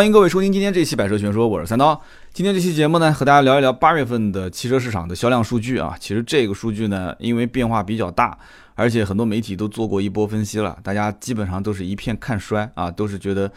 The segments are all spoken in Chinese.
欢迎各位收听今天这期《百车全说》，我是三刀。今天这期节目呢，和大家聊一聊八月份的汽车市场的销量数据啊。其实这个数据呢，因为变化比较大，而且很多媒体都做过一波分析了，大家基本上都是一片看衰啊，都是觉得，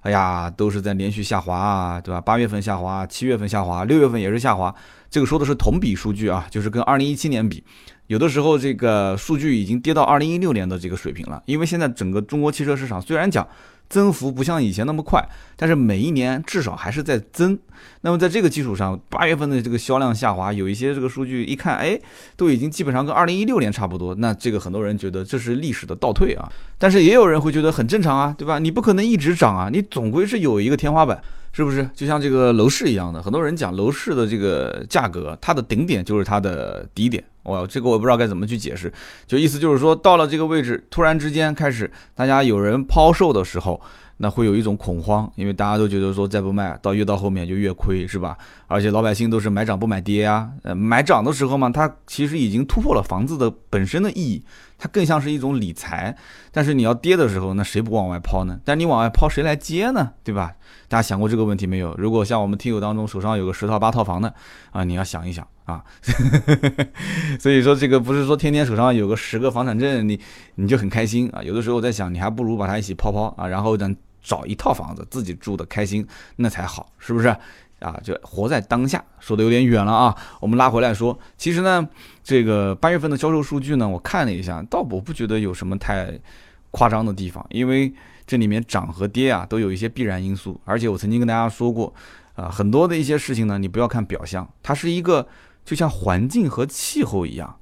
哎呀，都是在连续下滑啊，对吧？八月份下滑，七月份下滑，六月份也是下滑。这个说的是同比数据啊，就是跟二零一七年比，有的时候这个数据已经跌到二零一六年的这个水平了。因为现在整个中国汽车市场虽然讲。增幅不像以前那么快，但是每一年至少还是在增。那么在这个基础上，八月份的这个销量下滑，有一些这个数据一看，哎，都已经基本上跟二零一六年差不多。那这个很多人觉得这是历史的倒退啊，但是也有人会觉得很正常啊，对吧？你不可能一直涨啊，你总归是有一个天花板，是不是？就像这个楼市一样的，很多人讲楼市的这个价格，它的顶点就是它的底点。哇这个我不知道该怎么去解释，就意思就是说，到了这个位置，突然之间开始大家有人抛售的时候，那会有一种恐慌，因为大家都觉得说再不卖，到越到后面就越亏，是吧？而且老百姓都是买涨不买跌啊，呃，买涨的时候嘛，它其实已经突破了房子的本身的意义，它更像是一种理财。但是你要跌的时候，那谁不往外抛呢？但你往外抛，谁来接呢？对吧？大家想过这个问题没有？如果像我们听友当中手上有个十套八套房的啊，你要想一想。啊，所以说这个不是说天天手上有个十个房产证，你你就很开心啊。有的时候我在想，你还不如把它一起抛抛啊，然后呢找一套房子自己住的开心，那才好，是不是？啊，就活在当下，说的有点远了啊。我们拉回来说，其实呢，这个八月份的销售数据呢，我看了一下，倒我不觉得有什么太夸张的地方，因为这里面涨和跌啊都有一些必然因素，而且我曾经跟大家说过，啊，很多的一些事情呢，你不要看表象，它是一个。就像环境和气候一样，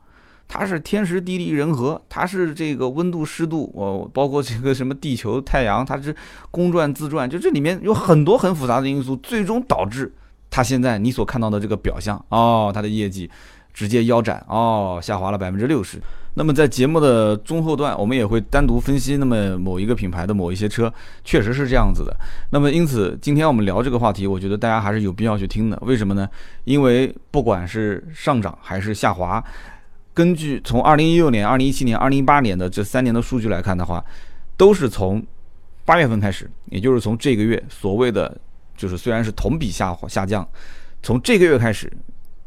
它是天时地利人和，它是这个温度湿度，我包括这个什么地球太阳，它是公转自转，就这里面有很多很复杂的因素，最终导致它现在你所看到的这个表象哦，它的业绩直接腰斩哦，下滑了百分之六十。那么在节目的中后段，我们也会单独分析那么某一个品牌的某一些车，确实是这样子的。那么因此，今天我们聊这个话题，我觉得大家还是有必要去听的。为什么呢？因为不管是上涨还是下滑，根据从二零一六年、二零一七年、二零一八年的这三年的数据来看的话，都是从八月份开始，也就是从这个月所谓的就是虽然是同比下滑下降，从这个月开始，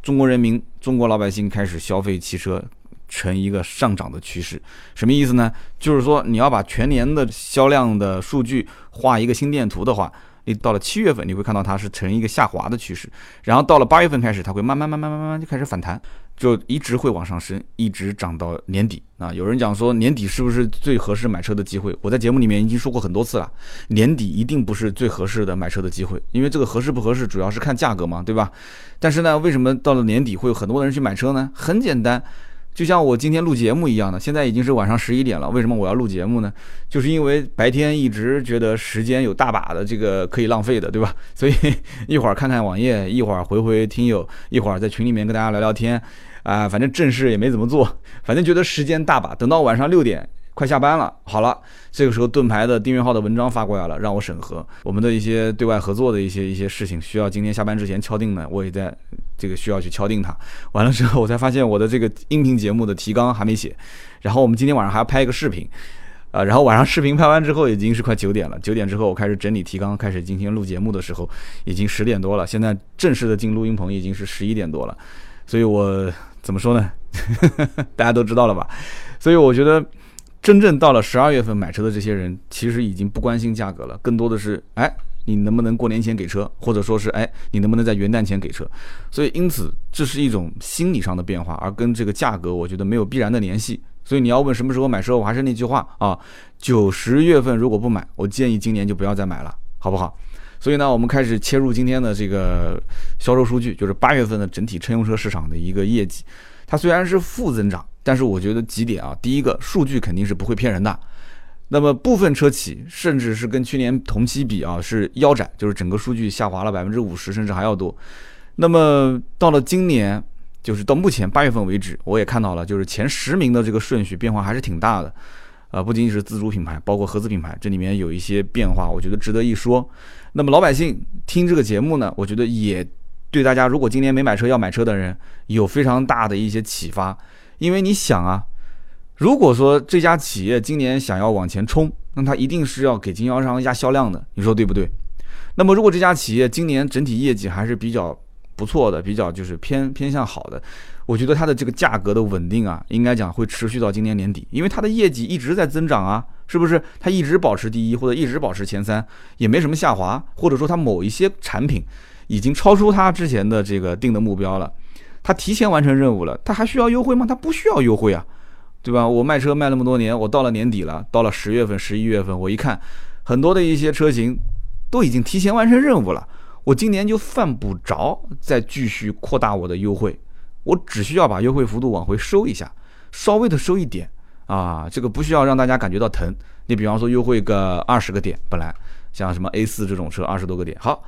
中国人民、中国老百姓开始消费汽车。成一个上涨的趋势，什么意思呢？就是说你要把全年的销量的数据画一个心电图的话，你到了七月份你会看到它是呈一个下滑的趋势，然后到了八月份开始，它会慢慢慢慢慢慢就开始反弹，就一直会往上升，一直涨到年底啊。有人讲说年底是不是最合适买车的机会？我在节目里面已经说过很多次了，年底一定不是最合适的买车的机会，因为这个合适不合适主要是看价格嘛，对吧？但是呢，为什么到了年底会有很多人去买车呢？很简单。就像我今天录节目一样的，现在已经是晚上十一点了。为什么我要录节目呢？就是因为白天一直觉得时间有大把的这个可以浪费的，对吧？所以 一会儿看看网页，一会儿回回听友，一会儿在群里面跟大家聊聊天，啊，反正正事也没怎么做，反正觉得时间大把。等到晚上六点。快下班了，好了，这个时候盾牌的订阅号的文章发过来了，让我审核我们的一些对外合作的一些一些事情，需要今天下班之前敲定的，我也在这个需要去敲定它。完了之后，我才发现我的这个音频节目的提纲还没写，然后我们今天晚上还要拍一个视频，啊，然后晚上视频拍完之后已经是快九点了，九点之后我开始整理提纲，开始进行录节目的时候，已经十点多了，现在正式的进录音棚已经是十一点多了，所以我怎么说呢？大家都知道了吧？所以我觉得。真正到了十二月份买车的这些人，其实已经不关心价格了，更多的是，哎，你能不能过年前给车，或者说是，哎，你能不能在元旦前给车？所以，因此这是一种心理上的变化，而跟这个价格，我觉得没有必然的联系。所以你要问什么时候买车，我还是那句话啊，九十月份如果不买，我建议今年就不要再买了，好不好？所以呢，我们开始切入今天的这个销售数据，就是八月份的整体乘用车市场的一个业绩，它虽然是负增长。但是我觉得几点啊，第一个数据肯定是不会骗人的。那么部分车企甚至是跟去年同期比啊是腰斩，就是整个数据下滑了百分之五十甚至还要多。那么到了今年，就是到目前八月份为止，我也看到了，就是前十名的这个顺序变化还是挺大的。啊，不仅仅是自主品牌，包括合资品牌，这里面有一些变化，我觉得值得一说。那么老百姓听这个节目呢，我觉得也对大家，如果今年没买车要买车的人，有非常大的一些启发。因为你想啊，如果说这家企业今年想要往前冲，那他一定是要给经销商压销量的，你说对不对？那么如果这家企业今年整体业绩还是比较不错的，比较就是偏偏向好的，我觉得它的这个价格的稳定啊，应该讲会持续到今年年底，因为它的业绩一直在增长啊，是不是？它一直保持第一或者一直保持前三，也没什么下滑，或者说它某一些产品已经超出它之前的这个定的目标了，它提前完成任务了，它还需要优惠吗？它不需要优惠啊。对吧？我卖车卖那么多年，我到了年底了，到了十月份、十一月份，我一看，很多的一些车型都已经提前完成任务了，我今年就犯不着再继续扩大我的优惠，我只需要把优惠幅度往回收一下，稍微的收一点啊，这个不需要让大家感觉到疼。你比方说优惠个二十个点，本来像什么 A 四这种车二十多个点，好，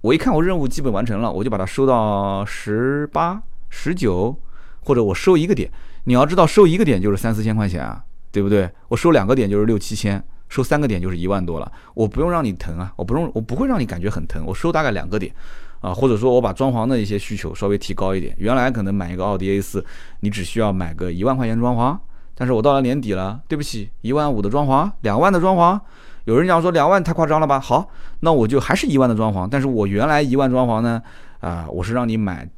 我一看我任务基本完成了，我就把它收到十八、十九，或者我收一个点。你要知道，收一个点就是三四千块钱啊，对不对？我收两个点就是六七千，收三个点就是一万多了。我不用让你疼啊，我不用，我不会让你感觉很疼。我收大概两个点，啊，或者说我把装潢的一些需求稍微提高一点。原来可能买一个奥迪 A 四，你只需要买个一万块钱装潢，但是我到了年底了，对不起，一万五的装潢，两万的装潢。有人讲说两万太夸张了吧？好，那我就还是一万的装潢，但是我原来一万装潢呢，啊，我是让你买。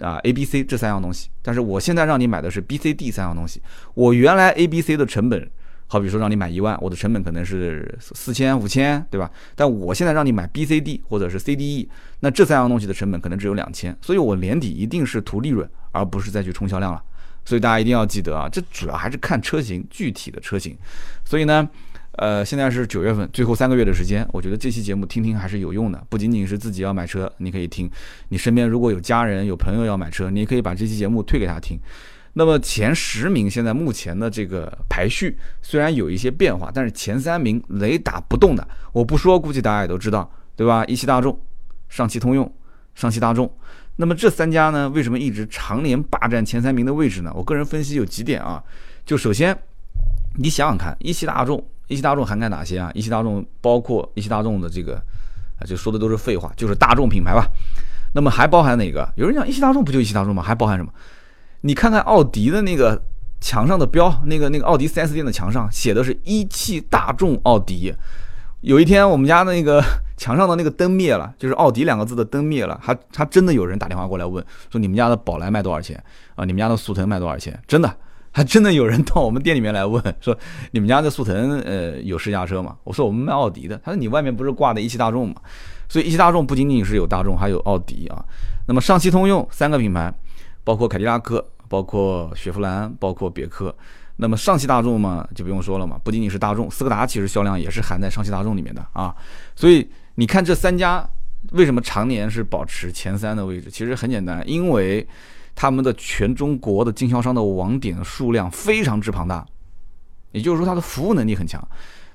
啊，A、B、C 这三样东西，但是我现在让你买的是 B、C、D 三样东西。我原来 A、B、C 的成本，好比说让你买一万，我的成本可能是四千、五千，对吧？但我现在让你买 B、C、D 或者是 C、D、E，那这三样东西的成本可能只有两千，所以我年底一定是图利润，而不是再去冲销量了。所以大家一定要记得啊，这主要还是看车型具体的车型。所以呢。呃，现在是九月份，最后三个月的时间，我觉得这期节目听听还是有用的。不仅仅是自己要买车，你可以听；你身边如果有家人、有朋友要买车，你也可以把这期节目推给他听。那么前十名现在目前的这个排序虽然有一些变化，但是前三名雷打不动的，我不说，估计大家也都知道，对吧？一汽大众、上汽通用、上汽大众。那么这三家呢，为什么一直常年霸占前三名的位置呢？我个人分析有几点啊，就首先你想想看，一汽大众。一汽大众涵盖哪些啊？一汽大众包括一汽大众的这个啊，就说的都是废话，就是大众品牌吧。那么还包含哪个？有人讲一汽大众不就一汽大众吗？还包含什么？你看看奥迪的那个墙上的标，那个那个奥迪 4S 店的墙上写的是一汽大众奥迪。有一天我们家的那个 墙上的那个灯灭了，就是奥迪两个字的灯灭了，还还真的有人打电话过来问说你们家的宝来卖多少钱啊？你们家的速腾卖多少钱？真的。还真的有人到我们店里面来问 说：“你们家的速腾，呃，有试驾车吗？”我说：“我们卖奥迪的。”他说：“你外面不是挂的一汽大众吗？”所以一汽大众不仅仅是有大众，还有奥迪啊。那么上汽通用三个品牌，包括凯迪拉克、包括雪佛兰、包括别克。那么上汽大众嘛，就不用说了嘛，不仅仅是大众，斯柯达其实销量也是含在上汽大众里面的啊。所以你看这三家为什么常年是保持前三的位置？其实很简单，因为。他们的全中国的经销商的网点数量非常之庞大，也就是说它的服务能力很强，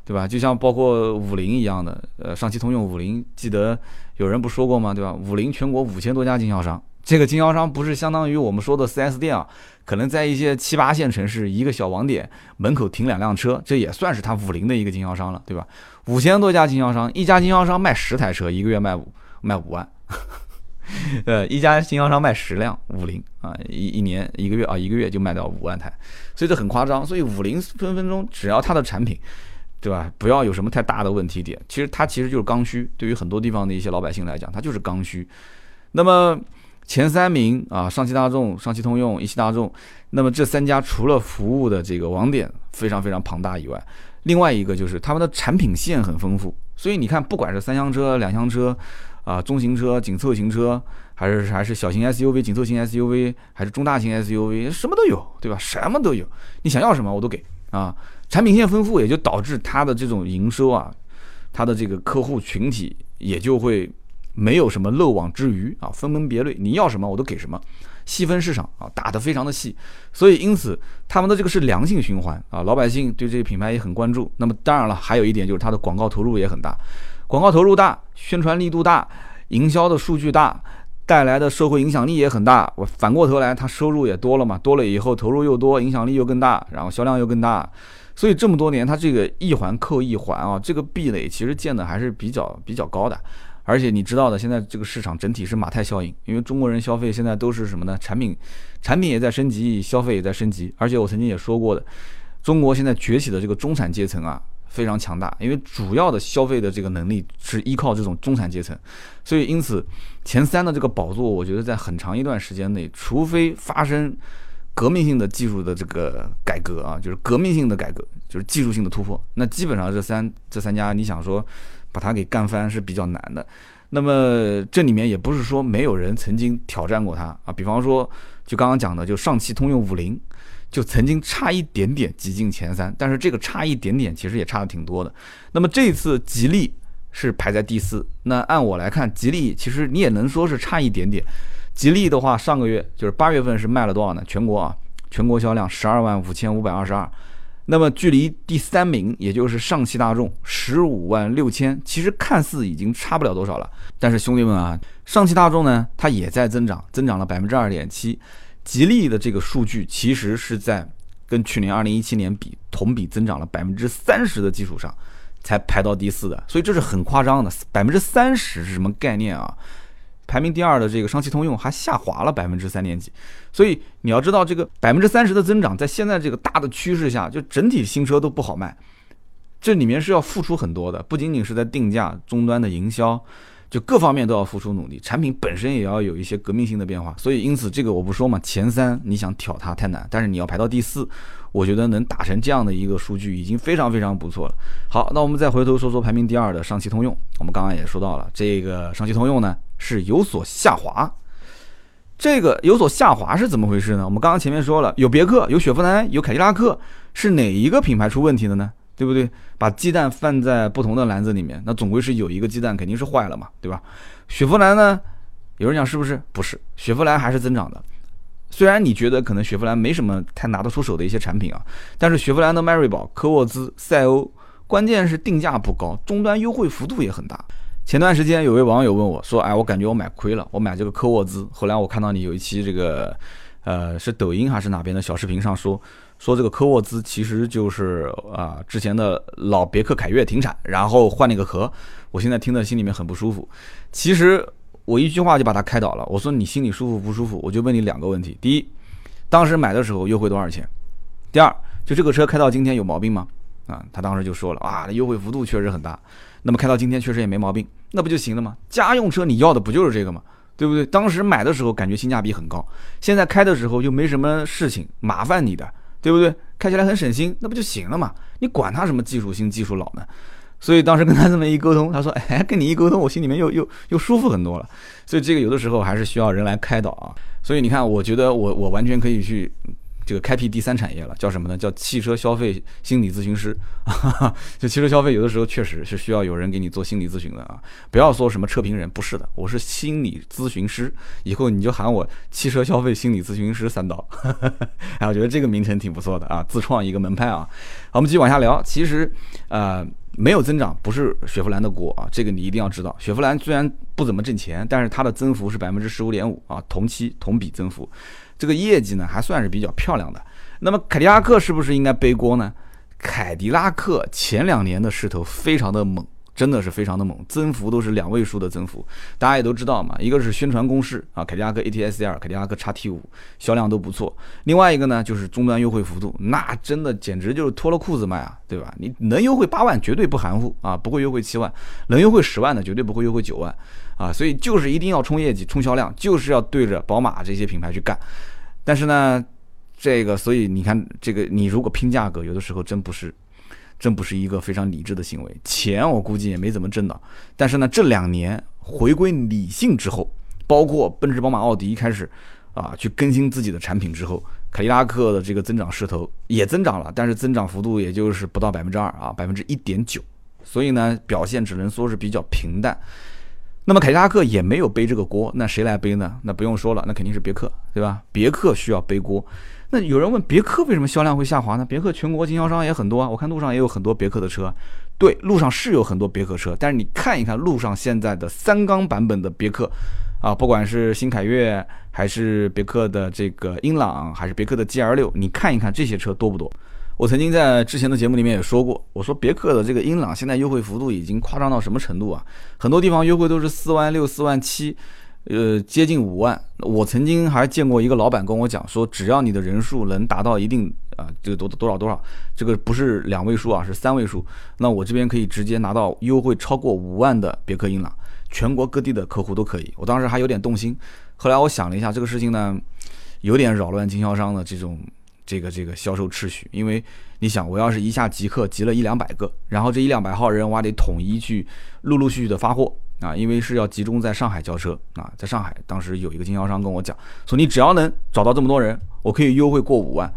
对吧？就像包括五菱一样的，呃，上汽通用五菱，记得有人不说过吗？对吧？五菱全国五千多家经销商，这个经销商不是相当于我们说的 4S 店啊，可能在一些七八线城市一个小网点门口停两辆车，这也算是他五菱的一个经销商了，对吧？五千多家经销商，一家经销商卖十台车，一个月卖五卖五万。呃，一家经销商卖十辆五菱啊，一一年一个月啊，一个月就卖到五万台，所以这很夸张。所以五菱分分钟只要它的产品，对吧？不要有什么太大的问题点，其实它其实就是刚需。对于很多地方的一些老百姓来讲，它就是刚需。那么前三名啊，上汽大众、上汽通用、一汽大众，那么这三家除了服务的这个网点非常非常庞大以外，另外一个就是他们的产品线很丰富。所以你看，不管是三厢车、两厢车。啊，中型车、紧凑型车，还是 还是小型 SUV、紧凑型 SUV，还是中大型 SUV，什么都有，对吧？什么都有，你想要什么我都给啊。产品线丰富，也就导致它的这种营收啊，它的这个客户群体也就会没有什么漏网之鱼啊，分门别类，你要什么我都给什么，细分市场啊，打得非常的细。所以因此他们的这个是良性循环啊，老百姓对这个品牌也很关注。那么当然了，还有一点就是它的广告投入也很大。广告投入大，宣传力度大，营销的数据大，带来的社会影响力也很大。我反过头来，它收入也多了嘛，多了以后投入又多，影响力又更大，然后销量又更大。所以这么多年，它这个一环扣一环啊，这个壁垒其实建的还是比较比较高的。而且你知道的，现在这个市场整体是马太效应，因为中国人消费现在都是什么呢？产品产品也在升级，消费也在升级。而且我曾经也说过的，中国现在崛起的这个中产阶层啊。非常强大，因为主要的消费的这个能力是依靠这种中产阶层，所以因此前三的这个宝座，我觉得在很长一段时间内，除非发生革命性的技术的这个改革啊，就是革命性的改革，就是技术性的突破，那基本上这三这三家，你想说把它给干翻是比较难的。那么这里面也不是说没有人曾经挑战过它啊，比方说就刚刚讲的，就上汽通用五菱。就曾经差一点点挤进前三，但是这个差一点点其实也差的挺多的。那么这次吉利是排在第四，那按我来看，吉利其实你也能说是差一点点。吉利的话，上个月就是八月份是卖了多少呢？全国啊，全国销量十二万五千五百二十二。那么距离第三名，也就是上汽大众十五万六千，其实看似已经差不了多少了。但是兄弟们啊，上汽大众呢，它也在增长，增长了百分之二点七。吉利的这个数据其实是在跟去年二零一七年比，同比增长了百分之三十的基础上，才排到第四的，所以这是很夸张的。百分之三十是什么概念啊？排名第二的这个上汽通用还下滑了百分之三点几，所以你要知道，这个百分之三十的增长，在现在这个大的趋势下，就整体新车都不好卖，这里面是要付出很多的，不仅仅是在定价、终端的营销。就各方面都要付出努力，产品本身也要有一些革命性的变化，所以因此这个我不说嘛，前三你想挑它太难，但是你要排到第四，我觉得能打成这样的一个数据已经非常非常不错了。好，那我们再回头说说排名第二的上汽通用，我们刚刚也说到了，这个上汽通用呢是有所下滑，这个有所下滑是怎么回事呢？我们刚刚前面说了，有别克，有雪佛兰，有凯迪拉克，是哪一个品牌出问题的呢？对不对？把鸡蛋放在不同的篮子里面，那总归是有一个鸡蛋肯定是坏了嘛，对吧？雪佛兰呢？有人讲是不是？不是，雪佛兰还是增长的。虽然你觉得可能雪佛兰没什么太拿得出手的一些产品啊，但是雪佛兰的迈锐宝、科沃兹、赛欧，关键是定价不高，终端优惠幅度也很大。前段时间有位网友问我说：“哎，我感觉我买亏了，我买这个科沃兹。”后来我看到你有一期这个，呃，是抖音还是哪边的小视频上说。说这个科沃兹其实就是啊，之前的老别克凯越停产，然后换了一个壳。我现在听的心里面很不舒服。其实我一句话就把它开导了。我说你心里舒服不舒服？我就问你两个问题：第一，当时买的时候优惠多少钱？第二，就这个车开到今天有毛病吗？啊，他当时就说了啊，优惠幅度确实很大。那么开到今天确实也没毛病，那不就行了吗？家用车你要的不就是这个吗？对不对？当时买的时候感觉性价比很高，现在开的时候又没什么事情麻烦你的。对不对？开起来很省心，那不就行了嘛？你管他什么技术新技术老呢？所以当时跟他这么一沟通，他说：“哎，跟你一沟通，我心里面又又又舒服很多了。”所以这个有的时候还是需要人来开导啊。所以你看，我觉得我我完全可以去。这个开辟第三产业了，叫什么呢？叫汽车消费心理咨询师。就汽车消费，有的时候确实是需要有人给你做心理咨询的啊！不要说什么车评人，不是的，我是心理咨询师。以后你就喊我汽车消费心理咨询师三刀。哎，我觉得这个名称挺不错的啊，自创一个门派啊。好，我们继续往下聊。其实，呃，没有增长不是雪佛兰的锅啊，这个你一定要知道。雪佛兰虽然不怎么挣钱，但是它的增幅是百分之十五点五啊，同期同比增幅。这个业绩呢还算是比较漂亮的。那么凯迪拉克是不是应该背锅呢？凯迪拉克前两年的势头非常的猛，真的是非常的猛，增幅都是两位数的增幅。大家也都知道嘛，一个是宣传攻势啊，凯迪拉克 ATS-L、凯迪拉克 XT5 销量都不错。另外一个呢就是终端优惠幅度，那真的简直就是脱了裤子卖啊，对吧？你能优惠八万绝对不含糊啊，不会优惠七万；能优惠十万的绝对不会优惠九万。啊，所以就是一定要冲业绩、冲销量，就是要对着宝马这些品牌去干。但是呢，这个，所以你看，这个你如果拼价格，有的时候真不是，真不是一个非常理智的行为。钱我估计也没怎么挣到。但是呢，这两年回归理性之后，包括奔驰、宝马、奥迪开始啊去更新自己的产品之后，凯迪拉克的这个增长势头也增长了，但是增长幅度也就是不到百分之二啊，百分之一点九。所以呢，表现只能说是比较平淡。那么凯迪拉克也没有背这个锅，那谁来背呢？那不用说了，那肯定是别克，对吧？别克需要背锅。那有人问别克为什么销量会下滑呢？别克全国经销商也很多啊，我看路上也有很多别克的车。对，路上是有很多别克车，但是你看一看路上现在的三缸版本的别克，啊，不管是新凯越，还是别克的这个英朗，还是别克的 GL 六，你看一看这些车多不多？我曾经在之前的节目里面也说过，我说别克的这个英朗现在优惠幅度已经夸张到什么程度啊？很多地方优惠都是四万六、四万七，呃，接近五万。我曾经还见过一个老板跟我讲说，只要你的人数能达到一定啊，这个多多少多少，这个不是两位数啊，是三位数，那我这边可以直接拿到优惠超过五万的别克英朗，全国各地的客户都可以。我当时还有点动心，后来我想了一下，这个事情呢，有点扰乱经销商的这种这个这个销售秩序，因为你想，我要是一下即刻集了一两百个，然后这一两百号人，我还得统一去陆陆续续的发货。啊，因为是要集中在上海交车啊，在上海当时有一个经销商跟我讲，说你只要能找到这么多人，我可以优惠过五万。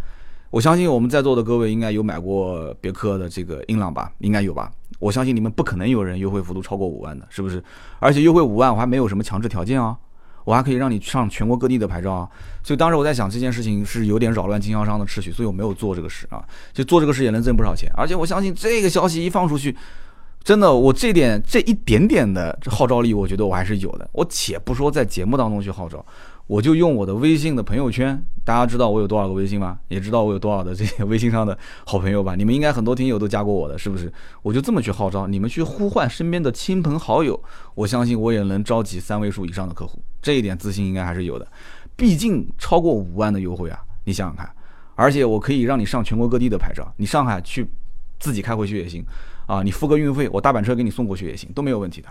我相信我们在座的各位应该有买过别克的这个英朗吧，应该有吧？我相信你们不可能有人优惠幅度超过五万的，是不是？而且优惠五万我还没有什么强制条件啊，我还可以让你上全国各地的牌照啊。所以当时我在想这件事情是有点扰乱经销商的秩序，所以我没有做这个事啊。就做这个事也能挣不少钱，而且我相信这个消息一放出去。真的，我这点这一点点的号召力，我觉得我还是有的。我且不说在节目当中去号召，我就用我的微信的朋友圈，大家知道我有多少个微信吗？也知道我有多少的这些微信上的好朋友吧？你们应该很多听友都加过我的，是不是？我就这么去号召，你们去呼唤身边的亲朋好友，我相信我也能召集三位数以上的客户。这一点自信应该还是有的，毕竟超过五万的优惠啊，你想想看，而且我可以让你上全国各地的牌照，你上海去自己开回去也行。啊，你付个运费，我大板车给你送过去也行，都没有问题的。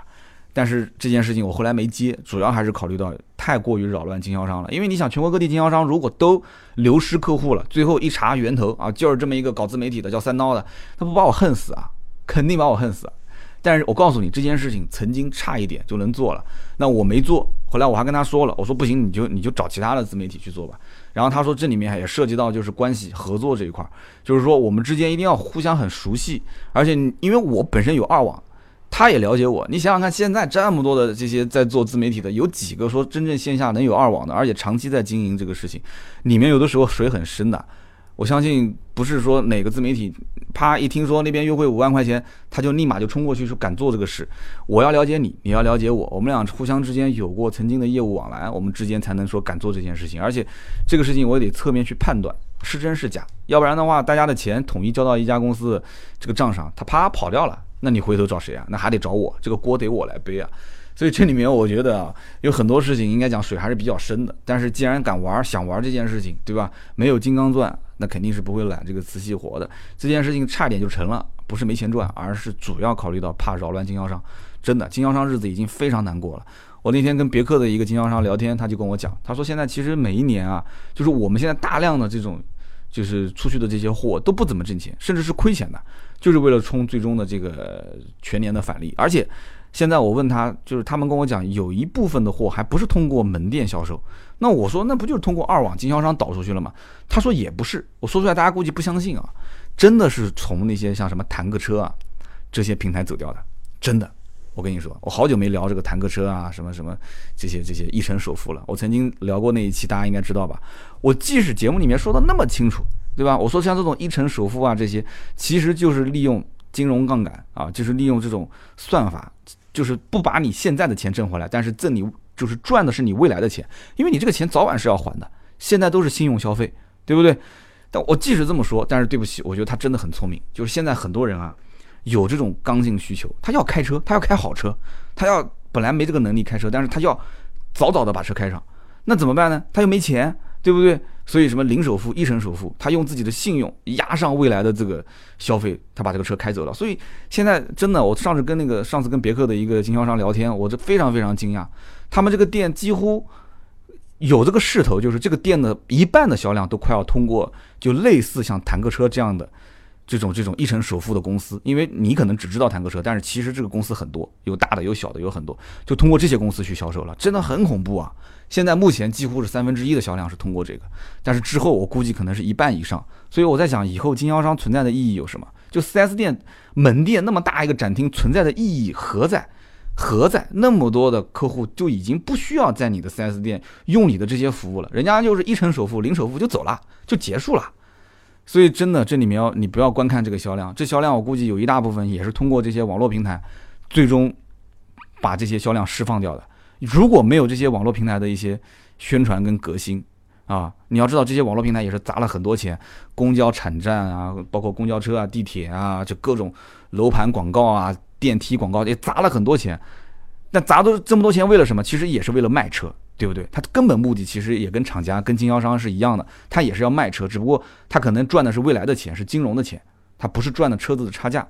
但是这件事情我后来没接，主要还是考虑到太过于扰乱经销商了。因为你想，全国各地经销商如果都流失客户了，最后一查源头啊，就是这么一个搞自媒体的叫三刀的，他不把我恨死啊？肯定把我恨死。但是我告诉你，这件事情曾经差一点就能做了，那我没做。后来我还跟他说了，我说不行，你就你就找其他的自媒体去做吧。然后他说这里面也涉及到就是关系合作这一块，就是说我们之间一定要互相很熟悉，而且因为我本身有二网，他也了解我。你想想看，现在这么多的这些在做自媒体的，有几个说真正线下能有二网的，而且长期在经营这个事情，里面有的时候水很深的。我相信不是说哪个自媒体，啪一听说那边优惠五万块钱，他就立马就冲过去说敢做这个事。我要了解你，你要了解我，我们俩互相之间有过曾经的业务往来，我们之间才能说敢做这件事情。而且这个事情我也得侧面去判断是真是假，要不然的话，大家的钱统一交到一家公司这个账上，他啪跑掉了，那你回头找谁啊？那还得找我，这个锅得我来背啊。所以这里面我觉得啊，有很多事情应该讲水还是比较深的。但是既然敢玩，想玩这件事情，对吧？没有金刚钻。那肯定是不会揽这个瓷器活的，这件事情差点就成了，不是没钱赚，而是主要考虑到怕扰乱经销商。真的，经销商日子已经非常难过了。我那天跟别克的一个经销商聊天，他就跟我讲，他说现在其实每一年啊，就是我们现在大量的这种，就是出去的这些货都不怎么挣钱，甚至是亏钱的，就是为了冲最终的这个全年的返利，而且。现在我问他，就是他们跟我讲，有一部分的货还不是通过门店销售。那我说，那不就是通过二网经销商导出去了吗？他说也不是。我说出来大家估计不相信啊，真的是从那些像什么坦克车啊这些平台走掉的，真的。我跟你说，我好久没聊这个坦克车啊什么什么这些这些一成首付了。我曾经聊过那一期，大家应该知道吧？我即使节目里面说的那么清楚，对吧？我说像这种一成首付啊这些，其实就是利用金融杠杆啊，就是利用这种算法。就是不把你现在的钱挣回来，但是挣你就是赚的是你未来的钱，因为你这个钱早晚是要还的。现在都是信用消费，对不对？但我即使这么说，但是对不起，我觉得他真的很聪明。就是现在很多人啊，有这种刚性需求，他要开车，他要开好车，他要本来没这个能力开车，但是他要早早的把车开上，那怎么办呢？他又没钱。对不对？所以什么零首付、一成首付，他用自己的信用压上未来的这个消费，他把这个车开走了。所以现在真的，我上次跟那个上次跟别克的一个经销商聊天，我这非常非常惊讶，他们这个店几乎有这个势头，就是这个店的一半的销量都快要通过，就类似像坦克车这样的这种这种一成首付的公司，因为你可能只知道坦克车，但是其实这个公司很多，有大的有小的有很多，就通过这些公司去销售了，真的很恐怖啊。现在目前几乎是三分之一的销量是通过这个，但是之后我估计可能是一半以上。所以我在想，以后经销商存在的意义有什么？就 4S 店门店那么大一个展厅存在的意义何在？何在？那么多的客户就已经不需要在你的 4S 店用你的这些服务了，人家就是一成首付、零首付就走了，就结束了。所以真的，这里面要你不要观看这个销量，这销量我估计有一大部分也是通过这些网络平台，最终把这些销量释放掉的。如果没有这些网络平台的一些宣传跟革新啊，你要知道这些网络平台也是砸了很多钱，公交产站啊，包括公交车啊、地铁啊，就各种楼盘广告啊、电梯广告也砸了很多钱。那砸都这么多钱为了什么？其实也是为了卖车，对不对？他根本目的其实也跟厂家、跟经销商是一样的，他也是要卖车，只不过他可能赚的是未来的钱，是金融的钱，他不是赚的车子的差价。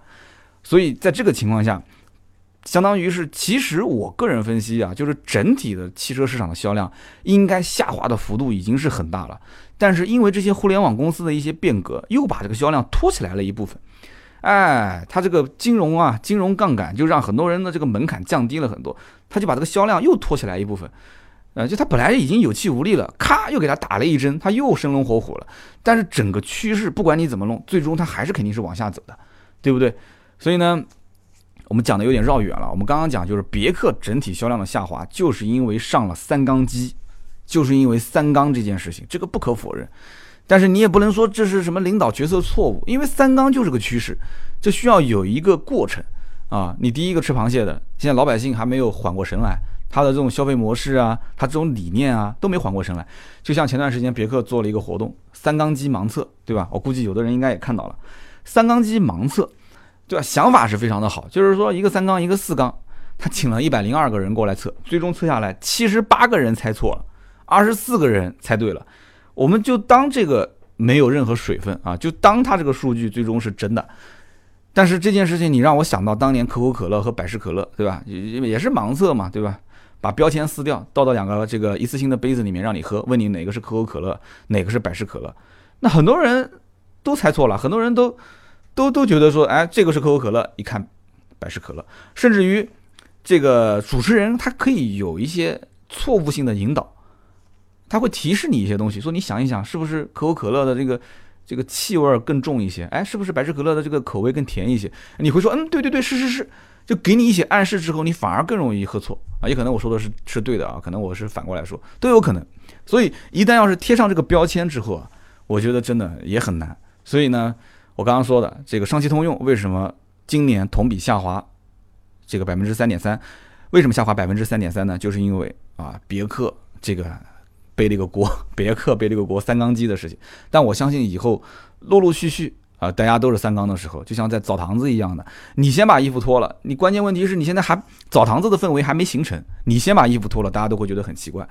所以在这个情况下，相当于是，其实我个人分析啊，就是整体的汽车市场的销量应该下滑的幅度已经是很大了，但是因为这些互联网公司的一些变革，又把这个销量拖起来了一部分。哎，它这个金融啊，金融杠杆就让很多人的这个门槛降低了很多，他就把这个销量又拖起来一部分。呃，就他本来已经有气无力了，咔又给他打了一针，他又生龙活虎了。但是整个趋势不管你怎么弄，最终它还是肯定是往下走的，对不对？所以呢，我们讲的有点绕远了。我们刚刚讲就是别克整体销量的下滑，就是因为上了三缸机，就是因为三缸这件事情，这个不可否认。但是你也不能说这是什么领导决策错误，因为三缸就是个趋势，这需要有一个过程啊。你第一个吃螃蟹的，现在老百姓还没有缓过神来，他的这种消费模式啊，他这种理念啊，都没缓过神来。就像前段时间别克做了一个活动，三缸机盲测，对吧？我估计有的人应该也看到了，三缸机盲测，对吧？想法是非常的好，就是说一个三缸，一个四缸，他请了一百零二个人过来测，最终测下来七十八个人猜错了，二十四个人猜对了。我们就当这个没有任何水分啊，就当它这个数据最终是真的。但是这件事情你让我想到当年可口可乐和百事可乐，对吧？也也是盲测嘛，对吧？把标签撕掉，倒到两个这个一次性的杯子里面让你喝，问你哪个是可口可乐，哪个是百事可乐。那很多人都猜错了，很多人都都都觉得说，哎，这个是可口可乐，一看百事可乐。甚至于这个主持人他可以有一些错误性的引导。他会提示你一些东西，说你想一想，是不是可口可乐的这个这个气味更重一些？哎，是不是百事可乐的这个口味更甜一些？你会说，嗯，对对对，是是是，就给你一些暗示之后，你反而更容易喝错啊。也可能我说的是是对的啊，可能我是反过来说，都有可能。所以一旦要是贴上这个标签之后啊，我觉得真的也很难。所以呢，我刚刚说的这个上汽通用为什么今年同比下滑这个百分之三点三？为什么下滑百分之三点三呢？就是因为啊，别克这个。背了一个锅，别克背了一个锅，三缸机的事情。但我相信以后陆陆续续啊，大家都是三缸的时候，就像在澡堂子一样的，你先把衣服脱了。你关键问题是你现在还澡堂子的氛围还没形成，你先把衣服脱了，大家都会觉得很奇怪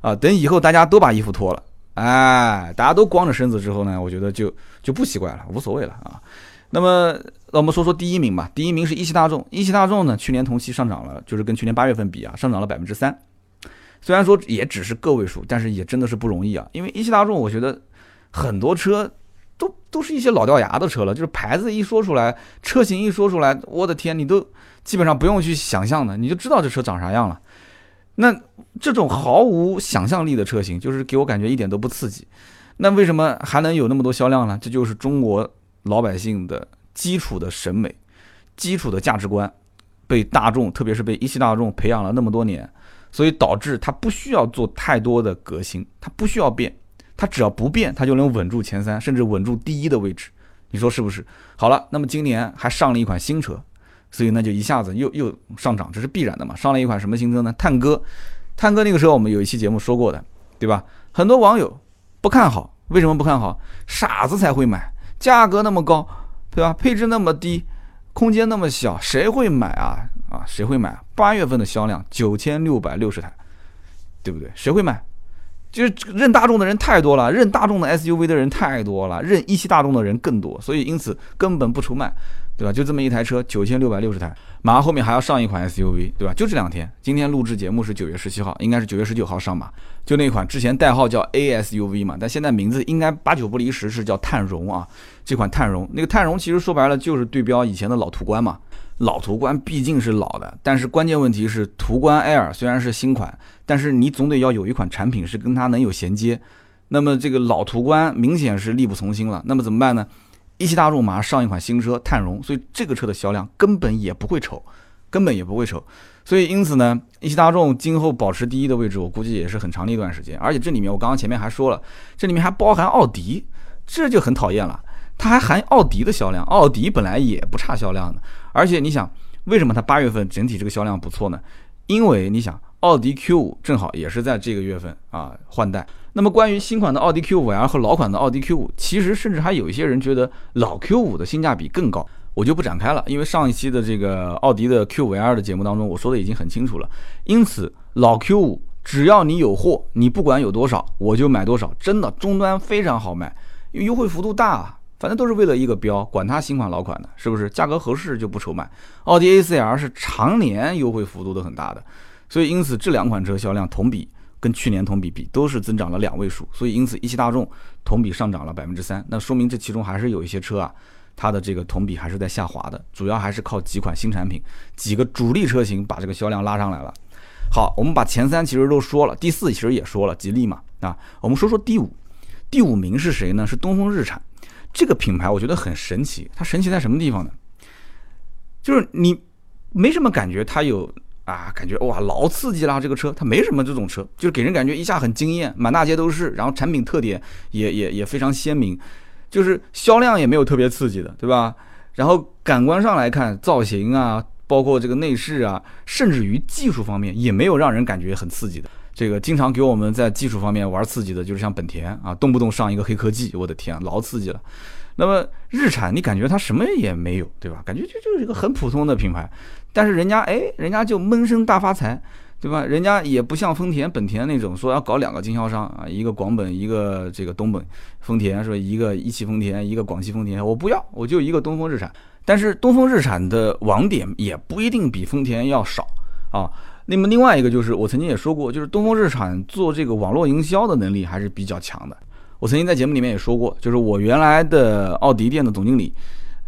啊。等以后大家都把衣服脱了，哎，大家都光着身子之后呢，我觉得就就不奇怪了，无所谓了啊。那么，那我们说说第一名吧。第一名是一汽大众，一汽大众呢，去年同期上涨了，就是跟去年八月份比啊，上涨了百分之三。虽然说也只是个位数，但是也真的是不容易啊。因为一汽大众，我觉得很多车都都是一些老掉牙的车了，就是牌子一说出来，车型一说出来，我的天，你都基本上不用去想象的，你就知道这车长啥样了。那这种毫无想象力的车型，就是给我感觉一点都不刺激。那为什么还能有那么多销量呢？这就是中国老百姓的基础的审美、基础的价值观，被大众，特别是被一汽大众培养了那么多年。所以导致它不需要做太多的革新，它不需要变，它只要不变，它就能稳住前三，甚至稳住第一的位置。你说是不是？好了，那么今年还上了一款新车，所以那就一下子又又上涨，这是必然的嘛。上了一款什么新车呢？探歌，探歌那个时候我们有一期节目说过的，对吧？很多网友不看好，为什么不看好？傻子才会买，价格那么高，对吧？配置那么低，空间那么小，谁会买啊？啊，谁会买？八月份的销量九千六百六十台，对不对？谁会买？就是认大众的人太多了，认大众的 SUV 的人太多了，认一汽大众的人更多，所以因此根本不愁卖，对吧？就这么一台车，九千六百六十台，马上后面还要上一款 SUV，对吧？就这两天，今天录制节目是九月十七号，应该是九月十九号上马，就那款之前代号叫 ASUV 嘛，但现在名字应该八九不离十，是叫探荣啊。这款探荣，那个探荣其实说白了就是对标以前的老途观嘛。老途观毕竟是老的，但是关键问题是途观 Air 虽然是新款，但是你总得要有一款产品是跟它能有衔接。那么这个老途观明显是力不从心了。那么怎么办呢？一汽大众马上上一款新车探荣，所以这个车的销量根本也不会丑，根本也不会丑。所以因此呢，一汽大众今后保持第一的位置，我估计也是很长的一段时间。而且这里面我刚刚前面还说了，这里面还包含奥迪，这就很讨厌了。它还含奥迪的销量，奥迪本来也不差销量的。而且你想，为什么它八月份整体这个销量不错呢？因为你想，奥迪 Q 五正好也是在这个月份啊换代。那么关于新款的奥迪 Q 五 L 和老款的奥迪 Q 五，其实甚至还有一些人觉得老 Q 五的性价比更高。我就不展开了，因为上一期的这个奥迪的 Q5L 的节目当中，我说的已经很清楚了。因此，老 Q5 只要你有货，你不管有多少，我就买多少，真的终端非常好卖，因为优惠幅度大啊，反正都是为了一个标，管它新款老款的，是不是？价格合适就不愁卖。奥迪 A4L 是常年优惠幅度都很大的，所以因此这两款车销量同比跟去年同比比都是增长了两位数，所以因此一汽大众同比上涨了百分之三，那说明这其中还是有一些车啊。它的这个同比还是在下滑的，主要还是靠几款新产品、几个主力车型把这个销量拉上来了。好，我们把前三其实都说了，第四其实也说了，吉利嘛啊。我们说说第五，第五名是谁呢？是东风日产这个品牌，我觉得很神奇。它神奇在什么地方呢？就是你没什么感觉，它有啊，感觉哇老刺激啦，这个车它没什么这种车，就是给人感觉一下很惊艳，满大街都是，然后产品特点也也也非常鲜明。就是销量也没有特别刺激的，对吧？然后感官上来看，造型啊，包括这个内饰啊，甚至于技术方面也没有让人感觉很刺激的。这个经常给我们在技术方面玩刺激的，就是像本田啊，动不动上一个黑科技，我的天，老刺激了。那么日产，你感觉它什么也没有，对吧？感觉就就是一个很普通的品牌，但是人家哎，人家就闷声大发财。对吧？人家也不像丰田、本田那种说要搞两个经销商啊，一个广本，一个这个东本。丰田说一个一汽丰田，一个广汽丰田，我不要，我就一个东风日产。但是东风日产的网点也不一定比丰田要少啊。那么另外一个就是我曾经也说过，就是东风日产做这个网络营销的能力还是比较强的。我曾经在节目里面也说过，就是我原来的奥迪店的总经理，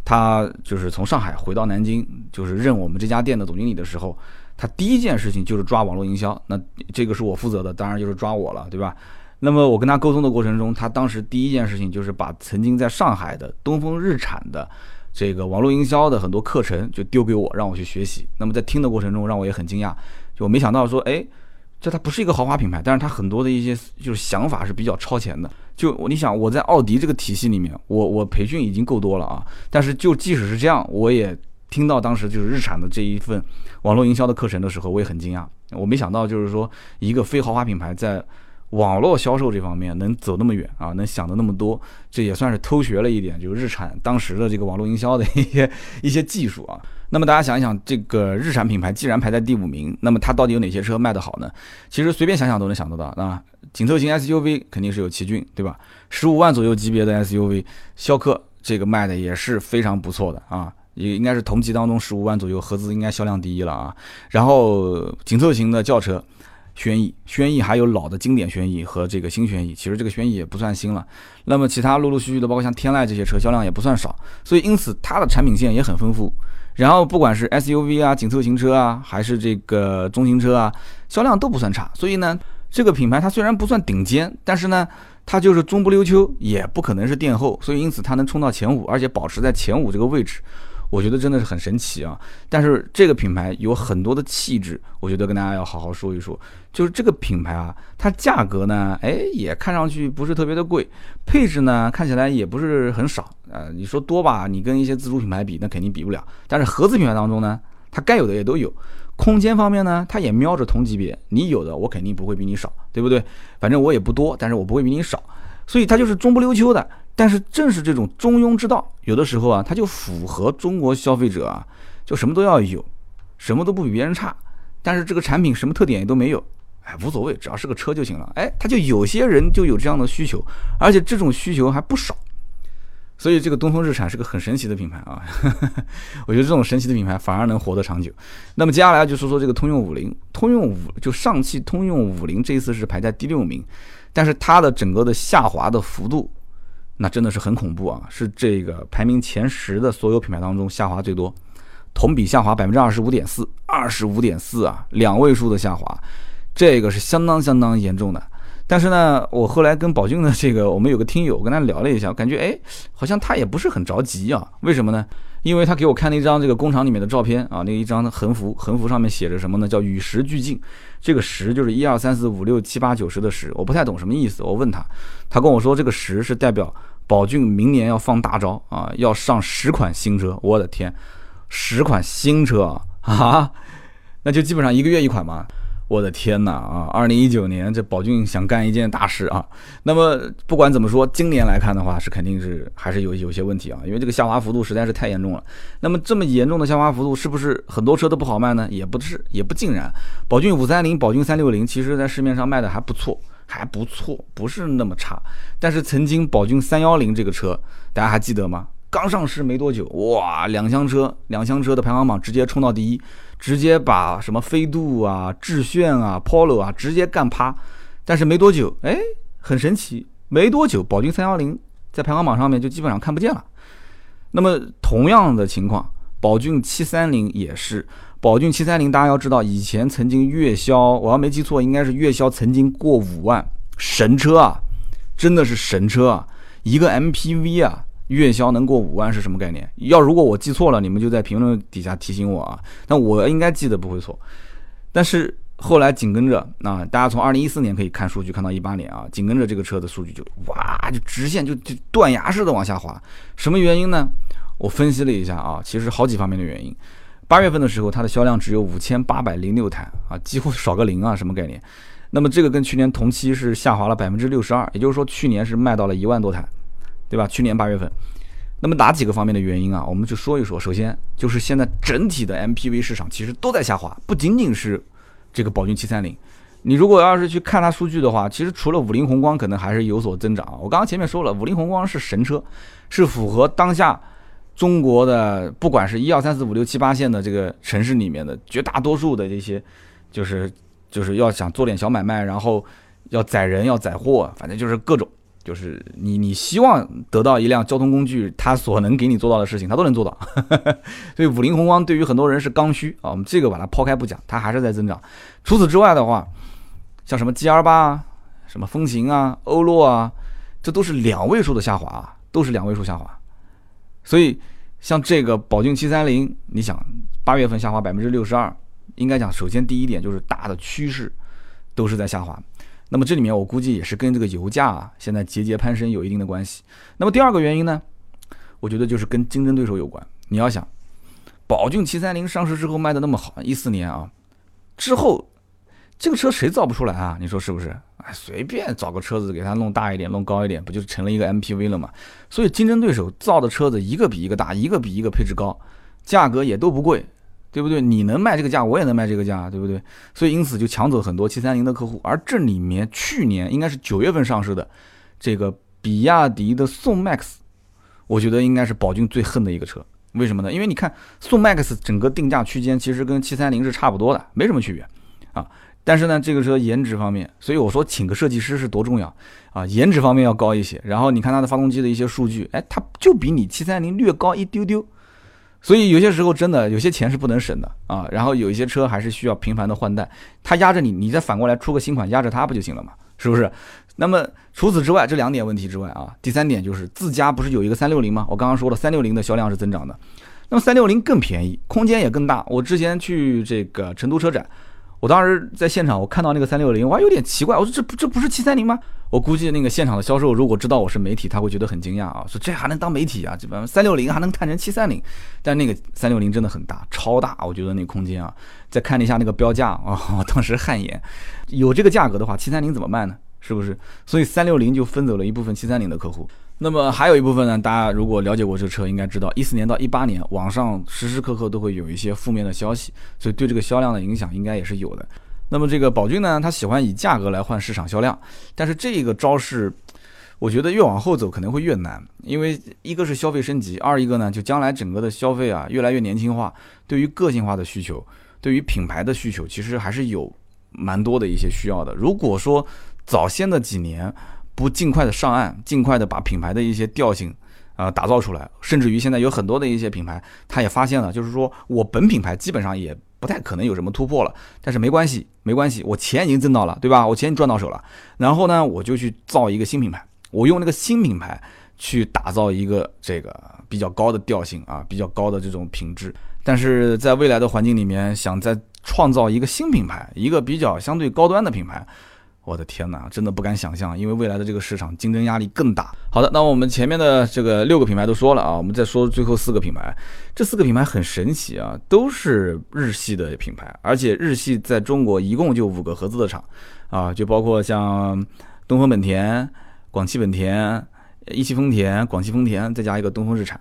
他就是从上海回到南京，就是任我们这家店的总经理的时候。他第一件事情就是抓网络营销，那这个是我负责的，当然就是抓我了，对吧？那么我跟他沟通的过程中，他当时第一件事情就是把曾经在上海的东风日产的这个网络营销的很多课程就丢给我，让我去学习。那么在听的过程中，让我也很惊讶，就我没想到说，哎，这它不是一个豪华品牌，但是它很多的一些就是想法是比较超前的。就你想我在奥迪这个体系里面，我我培训已经够多了啊，但是就即使是这样，我也。听到当时就是日产的这一份网络营销的课程的时候，我也很惊讶。我没想到，就是说一个非豪华品牌在网络销售这方面能走那么远啊，能想的那么多，这也算是偷学了一点，就是日产当时的这个网络营销的一些一些技术啊。那么大家想一想，这个日产品牌既然排在第五名，那么它到底有哪些车卖得好呢？其实随便想想都能想得到啊。紧凑型 SUV 肯定是有奇骏，对吧？十五万左右级别的 SUV，逍客这个卖的也是非常不错的啊。也应该是同级当中十五万左右，合资应该销量第一了啊。然后紧凑型的轿车，轩逸，轩逸还有老的经典轩逸和这个新轩逸，其实这个轩逸也不算新了。那么其他陆陆续续的，包括像天籁这些车，销量也不算少。所以因此它的产品线也很丰富。然后不管是 SUV 啊、紧凑型车啊，还是这个中型车啊，销量都不算差。所以呢，这个品牌它虽然不算顶尖，但是呢，它就是中不溜秋，也不可能是殿后。所以因此它能冲到前五，而且保持在前五这个位置。我觉得真的是很神奇啊！但是这个品牌有很多的气质，我觉得跟大家要好好说一说。就是这个品牌啊，它价格呢，哎，也看上去不是特别的贵，配置呢看起来也不是很少。呃，你说多吧，你跟一些自主品牌比，那肯定比不了。但是合资品牌当中呢，它该有的也都有。空间方面呢，它也瞄着同级别，你有的我肯定不会比你少，对不对？反正我也不多，但是我不会比你少，所以它就是中不溜秋的。但是正是这种中庸之道，有的时候啊，它就符合中国消费者啊，就什么都要有，什么都不比别人差。但是这个产品什么特点也都没有，哎，无所谓，只要是个车就行了。哎，他就有些人就有这样的需求，而且这种需求还不少。所以这个东风日产是个很神奇的品牌啊，我觉得这种神奇的品牌反而能活得长久。那么接下来就说说这个通用五菱，通用五就上汽通用五菱这一次是排在第六名，但是它的整个的下滑的幅度。那真的是很恐怖啊！是这个排名前十的所有品牌当中下滑最多，同比下滑百分之二十五点四，二十五点四啊，两位数的下滑，这个是相当相当严重的。但是呢，我后来跟宝骏的这个，我们有个听友跟他聊了一下，感觉哎，好像他也不是很着急啊。为什么呢？因为他给我看了一张这个工厂里面的照片啊，那一张横幅，横幅上面写着什么呢？叫与时俱进。这个十就是一二三四五六七八九十的十，我不太懂什么意思。我问他，他跟我说这个十是代表宝骏明年要放大招啊，要上十款新车。我的天，十款新车啊，那就基本上一个月一款嘛。我的天哪啊！二零一九年这宝骏想干一件大事啊。那么不管怎么说，今年来看的话是肯定是还是有有些问题啊，因为这个下滑幅度实在是太严重了。那么这么严重的下滑幅度，是不是很多车都不好卖呢？也不是，也不尽然。宝骏五三零、宝骏三六零，其实在市面上卖的还不错，还不错，不是那么差。但是曾经宝骏三幺零这个车，大家还记得吗？刚上市没多久，哇，两厢车，两厢车的排行榜直接冲到第一。直接把什么飞度啊、致炫啊、Polo 啊直接干趴，但是没多久，哎，很神奇，没多久，宝骏三幺零在排行榜上面就基本上看不见了。那么同样的情况，宝骏七三零也是，宝骏七三零大家要知道，以前曾经月销，我要没记错，应该是月销曾经过五万，神车啊，真的是神车啊，一个 MPV 啊。月销能过五万是什么概念？要如果我记错了，你们就在评论底下提醒我啊。那我应该记得不会错。但是后来紧跟着啊，大家从二零一四年可以看数据，看到一八年啊，紧跟着这个车的数据就哇，就直线就就断崖式的往下滑。什么原因呢？我分析了一下啊，其实好几方面的原因。八月份的时候，它的销量只有五千八百零六台啊，几乎少个零啊，什么概念？那么这个跟去年同期是下滑了百分之六十二，也就是说去年是卖到了一万多台。对吧？去年八月份，那么哪几个方面的原因啊？我们就说一说。首先就是现在整体的 MPV 市场其实都在下滑，不仅仅是这个宝骏七三零。你如果要是去看它数据的话，其实除了五菱宏光可能还是有所增长。我刚刚前面说了，五菱宏光是神车，是符合当下中国的不管是一二三四五六七八线的这个城市里面的绝大多数的这些，就是就是要想做点小买卖，然后要载人要载货，反正就是各种。就是你，你希望得到一辆交通工具，它所能给你做到的事情，它都能做到。所以五菱宏光对于很多人是刚需啊。我们这个把它抛开不讲，它还是在增长。除此之外的话，像什么 G R 八啊、什么风行啊、欧陆啊，这都是两位数的下滑啊，都是两位数下滑。所以像这个宝骏七三零，你想八月份下滑百分之六十二，应该讲，首先第一点就是大的趋势都是在下滑。那么这里面我估计也是跟这个油价啊现在节节攀升有一定的关系。那么第二个原因呢，我觉得就是跟竞争对手有关。你要想，宝骏七三零上市之后卖的那么好，一四年啊之后，这个车谁造不出来啊？你说是不是？哎，随便找个车子给它弄大一点、弄高一点，不就成了一个 MPV 了吗？所以竞争对手造的车子一个比一个大，一个比一个配置高，价格也都不贵。对不对？你能卖这个价，我也能卖这个价，对不对？所以因此就抢走很多七三零的客户。而这里面去年应该是九月份上市的这个比亚迪的宋 MAX，我觉得应该是宝骏最恨的一个车。为什么呢？因为你看宋 MAX 整个定价区间其实跟七三零是差不多的，没什么区别啊。但是呢，这个车颜值方面，所以我说请个设计师是多重要啊！颜值方面要高一些。然后你看它的发动机的一些数据，哎，它就比你七三零略高一丢丢。所以有些时候真的有些钱是不能省的啊，然后有一些车还是需要频繁的换代，它压着你，你再反过来出个新款压着它不就行了嘛？是不是？那么除此之外，这两点问题之外啊，第三点就是自家不是有一个三六零吗？我刚刚说了，三六零的销量是增长的，那么三六零更便宜，空间也更大。我之前去这个成都车展。我当时在现场，我看到那个三六零，我还有点奇怪，我说这不这不是七三零吗？我估计那个现场的销售如果知道我是媒体，他会觉得很惊讶啊，说这还能当媒体啊？这三六零还能看成七三零？但那个三六零真的很大，超大，我觉得那空间啊。再看了一下那个标价啊，我当时汗颜。有这个价格的话，七三零怎么卖呢？是不是？所以三六零就分走了一部分七三零的客户。那么还有一部分呢，大家如果了解过这个车，应该知道，一四年到一八年，网上时时刻刻都会有一些负面的消息，所以对这个销量的影响应该也是有的。那么这个宝骏呢，他喜欢以价格来换市场销量，但是这个招式，我觉得越往后走可能会越难，因为一个是消费升级，二一个呢，就将来整个的消费啊越来越年轻化，对于个性化的需求，对于品牌的需求，其实还是有蛮多的一些需要的。如果说早先的几年，不尽快的上岸，尽快的把品牌的一些调性啊打造出来，甚至于现在有很多的一些品牌，他也发现了，就是说我本品牌基本上也不太可能有什么突破了，但是没关系，没关系，我钱已经挣到了，对吧？我钱赚到手了，然后呢，我就去造一个新品牌，我用那个新品牌去打造一个这个比较高的调性啊，比较高的这种品质。但是在未来的环境里面，想再创造一个新品牌，一个比较相对高端的品牌。我的天哪，真的不敢想象，因为未来的这个市场竞争压力更大。好的，那我们前面的这个六个品牌都说了啊，我们再说最后四个品牌。这四个品牌很神奇啊，都是日系的品牌，而且日系在中国一共就五个合资的厂啊，就包括像东风本田、广汽本田、一汽丰田、广汽丰田，再加一个东风日产。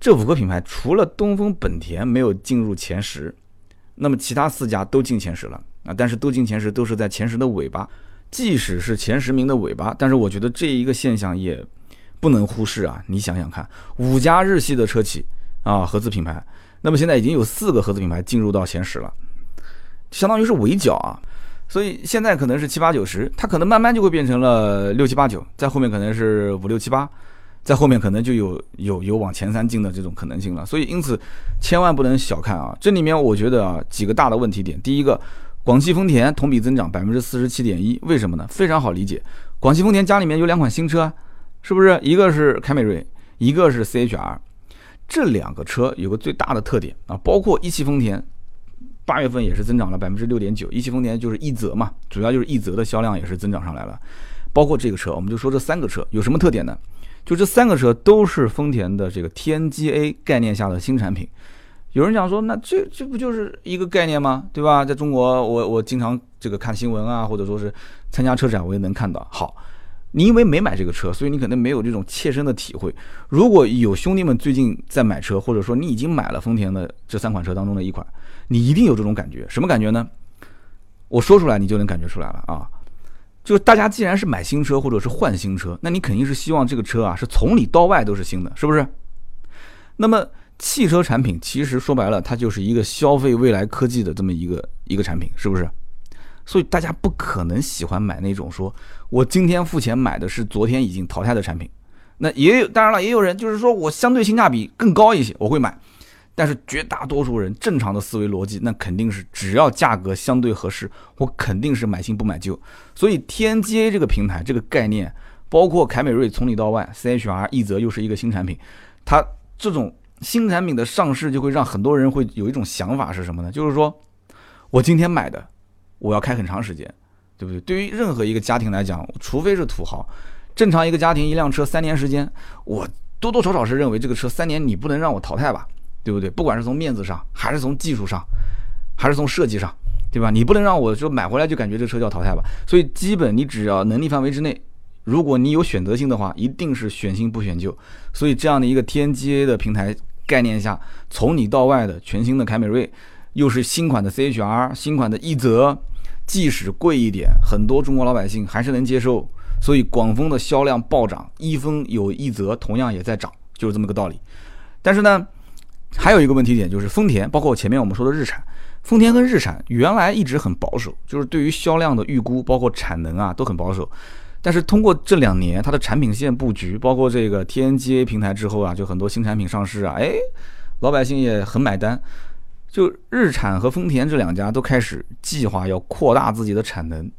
这五个品牌除了东风本田没有进入前十，那么其他四家都进前十了啊，但是都进前十都是在前十的尾巴。即使是前十名的尾巴，但是我觉得这一个现象也不能忽视啊！你想想看，五家日系的车企啊，合资品牌，那么现在已经有四个合资品牌进入到前十了，相当于是围剿啊！所以现在可能是七八九十，它可能慢慢就会变成了六七八九，在后面可能是五六七八，在后面可能就有有有往前三进的这种可能性了。所以因此千万不能小看啊！这里面我觉得啊几个大的问题点，第一个。广汽丰田同比增长百分之四十七点一，为什么呢？非常好理解，广汽丰田家里面有两款新车，是不是？一个是凯美瑞，一个是 CHR，这两个车有个最大的特点啊，包括一汽丰田，八月份也是增长了百分之六点九，一汽丰田就是一泽嘛，主要就是一泽的销量也是增长上来了，包括这个车，我们就说这三个车有什么特点呢？就这三个车都是丰田的这个 TNGA 概念下的新产品。有人讲说，那这这不就是一个概念吗？对吧？在中国，我我经常这个看新闻啊，或者说是参加车展，我也能看到。好，你因为没买这个车，所以你可能没有这种切身的体会。如果有兄弟们最近在买车，或者说你已经买了丰田的这三款车当中的一款，你一定有这种感觉。什么感觉呢？我说出来你就能感觉出来了啊！就大家既然是买新车或者是换新车，那你肯定是希望这个车啊是从里到外都是新的，是不是？那么。汽车产品其实说白了，它就是一个消费未来科技的这么一个一个产品，是不是？所以大家不可能喜欢买那种说我今天付钱买的是昨天已经淘汰的产品。那也有，当然了，也有人就是说我相对性价比更高一些，我会买。但是绝大多数人正常的思维逻辑，那肯定是只要价格相对合适，我肯定是买新不买旧。所以 TNGA 这个平台这个概念，包括凯美瑞从里到外，CHR 一泽又是一个新产品，它这种。新产品的上市就会让很多人会有一种想法是什么呢？就是说，我今天买的，我要开很长时间，对不对？对于任何一个家庭来讲，除非是土豪，正常一个家庭一辆车三年时间，我多多少少是认为这个车三年你不能让我淘汰吧，对不对？不管是从面子上，还是从技术上，还是从设计上，对吧？你不能让我说买回来就感觉这车就要淘汰吧。所以基本你只要能力范围之内。如果你有选择性的话，一定是选新不选旧。所以这样的一个 TNGA 的平台概念下，从里到外的全新的凯美瑞，又是新款的 CHR，新款的奕泽，即使贵一点，很多中国老百姓还是能接受。所以广丰的销量暴涨，一丰有奕泽同样也在涨，就是这么个道理。但是呢，还有一个问题点就是丰田，包括前面我们说的日产，丰田跟日产原来一直很保守，就是对于销量的预估，包括产能啊都很保守。但是通过这两年它的产品线布局，包括这个 TNGA 平台之后啊，就很多新产品上市啊，哎，老百姓也很买单。就日产和丰田这两家都开始计划要扩大自己的产能，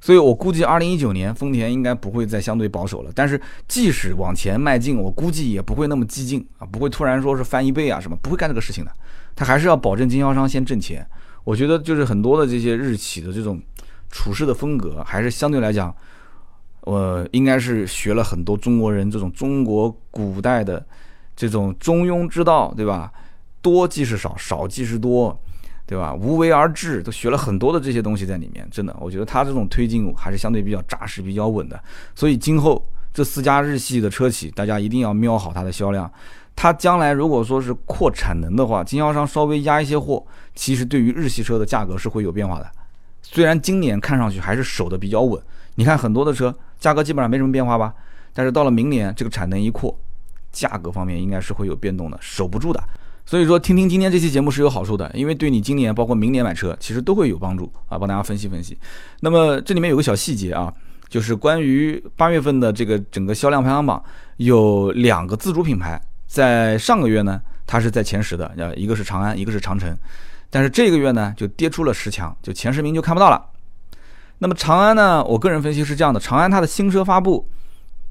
所以我估计二零一九年丰田应该不会再相对保守了。但是即使往前迈进，我估计也不会那么激进啊，不会突然说是翻一倍啊什么，不会干这个事情的。他还是要保证经销商先挣钱。我觉得就是很多的这些日企的这种处事的风格，还是相对来讲。我应该是学了很多中国人这种中国古代的这种中庸之道，对吧？多即是少，少即是多，对吧？无为而治，都学了很多的这些东西在里面。真的，我觉得他这种推进还是相对比较扎实、比较稳的。所以今后这四家日系的车企，大家一定要瞄好它的销量。它将来如果说是扩产能的话，经销商稍微压一些货，其实对于日系车的价格是会有变化的。虽然今年看上去还是守的比较稳，你看很多的车。价格基本上没什么变化吧，但是到了明年这个产能一扩，价格方面应该是会有变动的，守不住的。所以说，听听今天这期节目是有好处的，因为对你今年包括明年买车其实都会有帮助啊，帮大家分析分析。那么这里面有个小细节啊，就是关于八月份的这个整个销量排行榜，有两个自主品牌在上个月呢，它是在前十的，呃，一个是长安，一个是长城，但是这个月呢就跌出了十强，就前十名就看不到了。那么长安呢？我个人分析是这样的：长安它的新车发布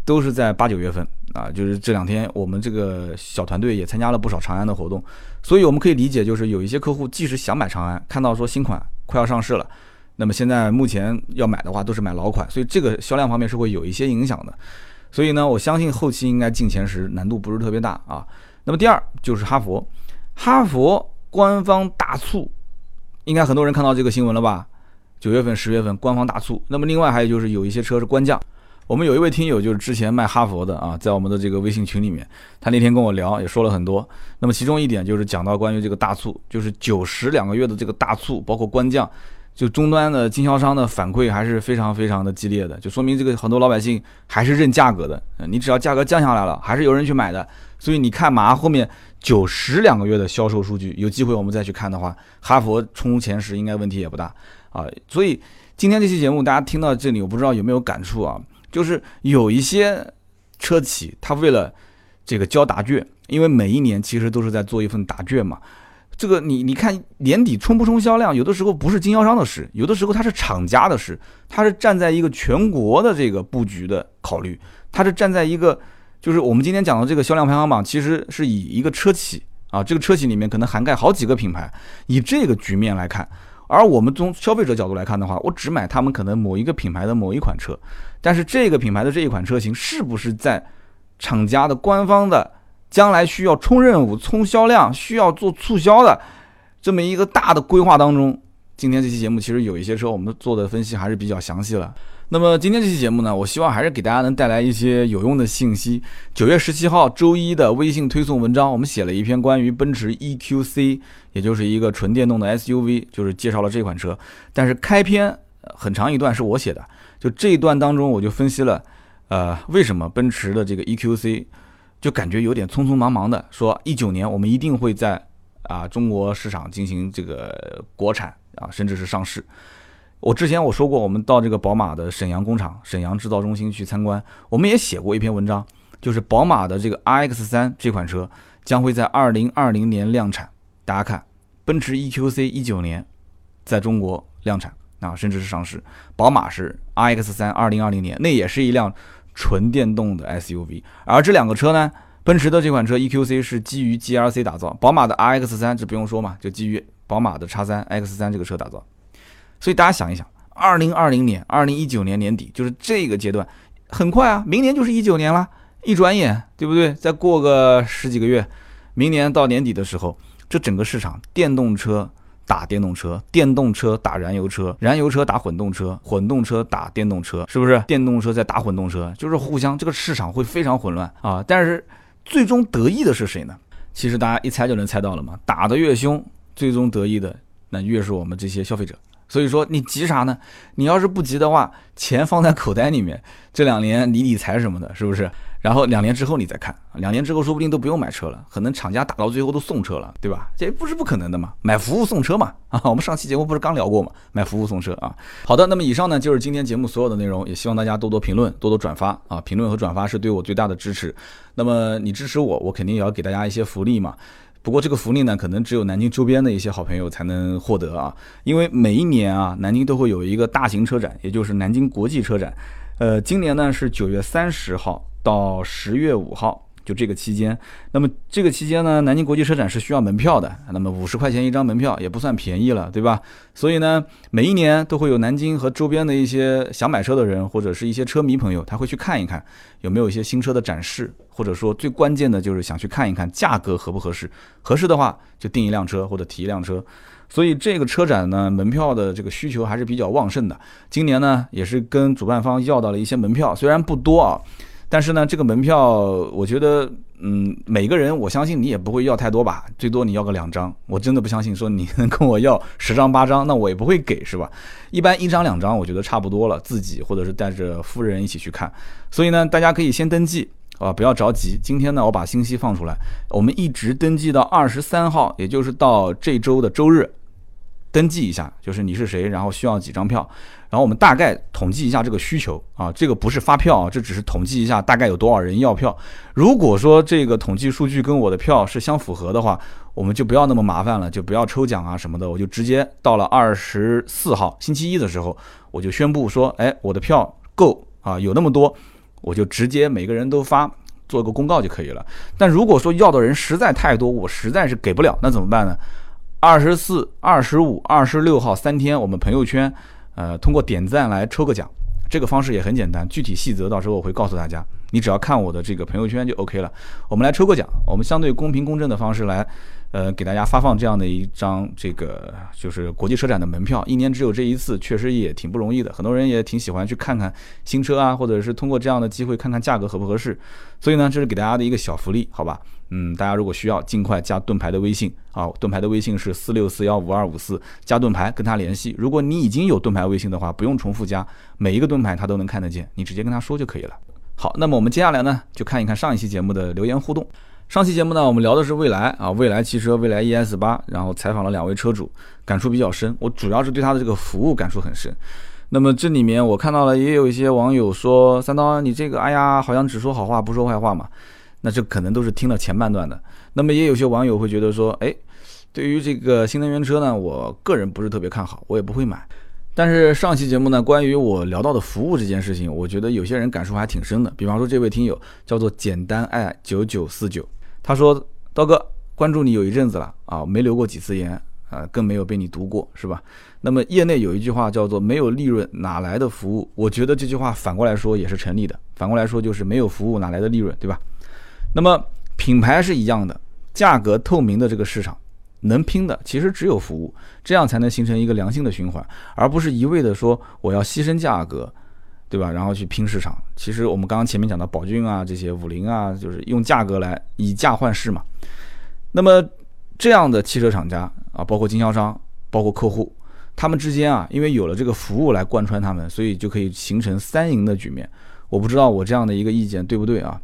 都是在八九月份啊，就是这两天我们这个小团队也参加了不少长安的活动，所以我们可以理解，就是有一些客户即使想买长安，看到说新款快要上市了，那么现在目前要买的话都是买老款，所以这个销量方面是会有一些影响的。所以呢，我相信后期应该进前十难度不是特别大啊。那么第二就是哈佛，哈佛官方大促，应该很多人看到这个新闻了吧？九月份、十月份官方大促。那么另外还有就是有一些车是官降。我们有一位听友就是之前卖哈佛的啊，在我们的这个微信群里面，他那天跟我聊也说了很多。那么其中一点就是讲到关于这个大促，就是九十两个月的这个大促，包括官降。就终端的经销商的反馈还是非常非常的激烈的，就说明这个很多老百姓还是认价格的。你只要价格降下来了，还是有人去买的。所以你看马上后面九十两个月的销售数据，有机会我们再去看的话，哈佛冲前十应该问题也不大啊。所以今天这期节目大家听到这里，我不知道有没有感触啊？就是有一些车企，他为了这个交答卷，因为每一年其实都是在做一份答卷嘛。这个你你看年底冲不冲销量，有的时候不是经销商的事，有的时候它是厂家的事，它是站在一个全国的这个布局的考虑，它是站在一个就是我们今天讲的这个销量排行榜，其实是以一个车企啊，这个车企里面可能涵盖好几个品牌，以这个局面来看，而我们从消费者角度来看的话，我只买他们可能某一个品牌的某一款车，但是这个品牌的这一款车型是不是在厂家的官方的。将来需要冲任务、冲销量、需要做促销的这么一个大的规划当中，今天这期节目其实有一些车我们做的分析还是比较详细了。那么今天这期节目呢，我希望还是给大家能带来一些有用的信息。九月十七号周一的微信推送文章，我们写了一篇关于奔驰 EQC，也就是一个纯电动的 SUV，就是介绍了这款车。但是开篇很长一段是我写的，就这一段当中我就分析了，呃，为什么奔驰的这个 EQC。就感觉有点匆匆忙忙的说，一九年我们一定会在啊中国市场进行这个国产啊，甚至是上市。我之前我说过，我们到这个宝马的沈阳工厂、沈阳制造中心去参观，我们也写过一篇文章，就是宝马的这个 RX 三这款车将会在二零二零年量产。大家看，奔驰 EQC 一九年在中国量产啊，甚至是上市。宝马是 RX 三二零二零年，那也是一辆。纯电动的 SUV，而这两个车呢，奔驰的这款车 EQC 是基于 GLC 打造，宝马的 RX 三这不用说嘛，就基于宝马的叉三 X 三这个车打造。所以大家想一想，二零二零年、二零一九年年底就是这个阶段，很快啊，明年就是一九年了，一转眼，对不对？再过个十几个月，明年到年底的时候，这整个市场电动车。打电动车，电动车打燃油车，燃油车打混动车，混动车打电动车，是不是？电动车在打混动车，就是互相这个市场会非常混乱啊！但是最终得益的是谁呢？其实大家一猜就能猜到了嘛，打得越凶，最终得益的那越是我们这些消费者。所以说你急啥呢？你要是不急的话，钱放在口袋里面，这两年理理财什么的，是不是？然后两年之后你再看，两年之后说不定都不用买车了，可能厂家打到最后都送车了，对吧？这不是不可能的嘛，买服务送车嘛啊！我们上期节目不是刚聊过嘛，买服务送车啊。好的，那么以上呢就是今天节目所有的内容，也希望大家多多评论，多多转发啊！评论和转发是对我最大的支持。那么你支持我，我肯定也要给大家一些福利嘛。不过这个福利呢，可能只有南京周边的一些好朋友才能获得啊，因为每一年啊，南京都会有一个大型车展，也就是南京国际车展。呃，今年呢是九月三十号。到十月五号，就这个期间。那么这个期间呢，南京国际车展是需要门票的。那么五十块钱一张门票也不算便宜了，对吧？所以呢，每一年都会有南京和周边的一些想买车的人，或者是一些车迷朋友，他会去看一看有没有一些新车的展示，或者说最关键的就是想去看一看价格合不合适。合适的话就订一辆车或者提一辆车。所以这个车展呢，门票的这个需求还是比较旺盛的。今年呢，也是跟主办方要到了一些门票，虽然不多啊。但是呢，这个门票，我觉得，嗯，每个人，我相信你也不会要太多吧，最多你要个两张。我真的不相信说你能跟我要十张八张，那我也不会给，是吧？一般一张两张，我觉得差不多了，自己或者是带着夫人一起去看。所以呢，大家可以先登记啊，不要着急。今天呢，我把信息放出来，我们一直登记到二十三号，也就是到这周的周日。登记一下，就是你是谁，然后需要几张票，然后我们大概统计一下这个需求啊，这个不是发票啊，这只是统计一下大概有多少人要票。如果说这个统计数据跟我的票是相符合的话，我们就不要那么麻烦了，就不要抽奖啊什么的，我就直接到了二十四号星期一的时候，我就宣布说，哎，我的票够啊，有那么多，我就直接每个人都发做个公告就可以了。但如果说要的人实在太多，我实在是给不了，那怎么办呢？二十四、二十五、二十六号三天，我们朋友圈呃，通过点赞来抽个奖。这个方式也很简单，具体细则到时候我会告诉大家，你只要看我的这个朋友圈就 OK 了。我们来抽个奖，我们相对公平公正的方式来，呃，给大家发放这样的一张这个就是国际车展的门票，一年只有这一次，确实也挺不容易的。很多人也挺喜欢去看看新车啊，或者是通过这样的机会看看价格合不合适。所以呢，这是给大家的一个小福利，好吧？嗯，大家如果需要，尽快加盾牌的微信啊，盾牌的微信是四六四幺五二五四，加盾牌跟他联系。如果你已经有盾牌微信的话，不用重复加，每一个盾牌他都能看得见，你直接跟他说就可以了。好，那么我们接下来呢，就看一看上一期节目的留言互动。上期节目呢，我们聊的是未来啊，未来汽车，未来 ES 八，然后采访了两位车主，感触比较深。我主要是对他的这个服务感触很深。那么这里面我看到了，也有一些网友说，三刀你这个，哎呀，好像只说好话不说坏话嘛。那这可能都是听了前半段的。那么也有些网友会觉得说，哎，对于这个新能源车呢，我个人不是特别看好，我也不会买。但是上期节目呢，关于我聊到的服务这件事情，我觉得有些人感受还挺深的。比方说这位听友叫做简单爱九九四九，他说刀哥关注你有一阵子了啊，没留过几次言啊，更没有被你读过，是吧？那么业内有一句话叫做没有利润哪来的服务？我觉得这句话反过来说也是成立的。反过来说就是没有服务哪来的利润，对吧？那么品牌是一样的，价格透明的这个市场，能拼的其实只有服务，这样才能形成一个良性的循环，而不是一味的说我要牺牲价格，对吧？然后去拼市场。其实我们刚刚前面讲的宝骏啊，这些五菱啊，就是用价格来以价换市嘛。那么这样的汽车厂家啊，包括经销商，包括客户，他们之间啊，因为有了这个服务来贯穿他们，所以就可以形成三赢的局面。我不知道我这样的一个意见对不对啊？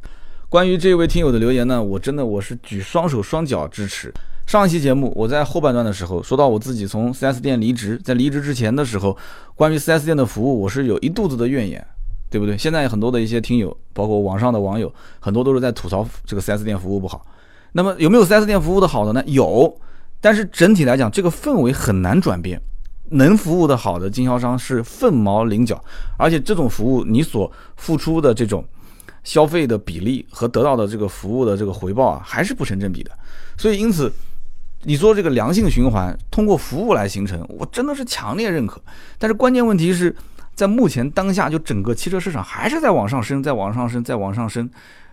关于这位听友的留言呢，我真的我是举双手双脚支持。上一期节目我在后半段的时候说到我自己从 4S 店离职，在离职之前的时候，关于 4S 店的服务我是有一肚子的怨言，对不对？现在很多的一些听友，包括网上的网友，很多都是在吐槽这个 4S 店服务不好。那么有没有 4S 店服务的好的呢？有，但是整体来讲，这个氛围很难转变。能服务的好的经销商是凤毛麟角，而且这种服务你所付出的这种。消费的比例和得到的这个服务的这个回报啊，还是不成正比的。所以，因此，你说这个良性循环通过服务来形成，我真的是强烈认可。但是关键问题是在目前当下，就整个汽车市场还是在往上升，在往上升，在往上升。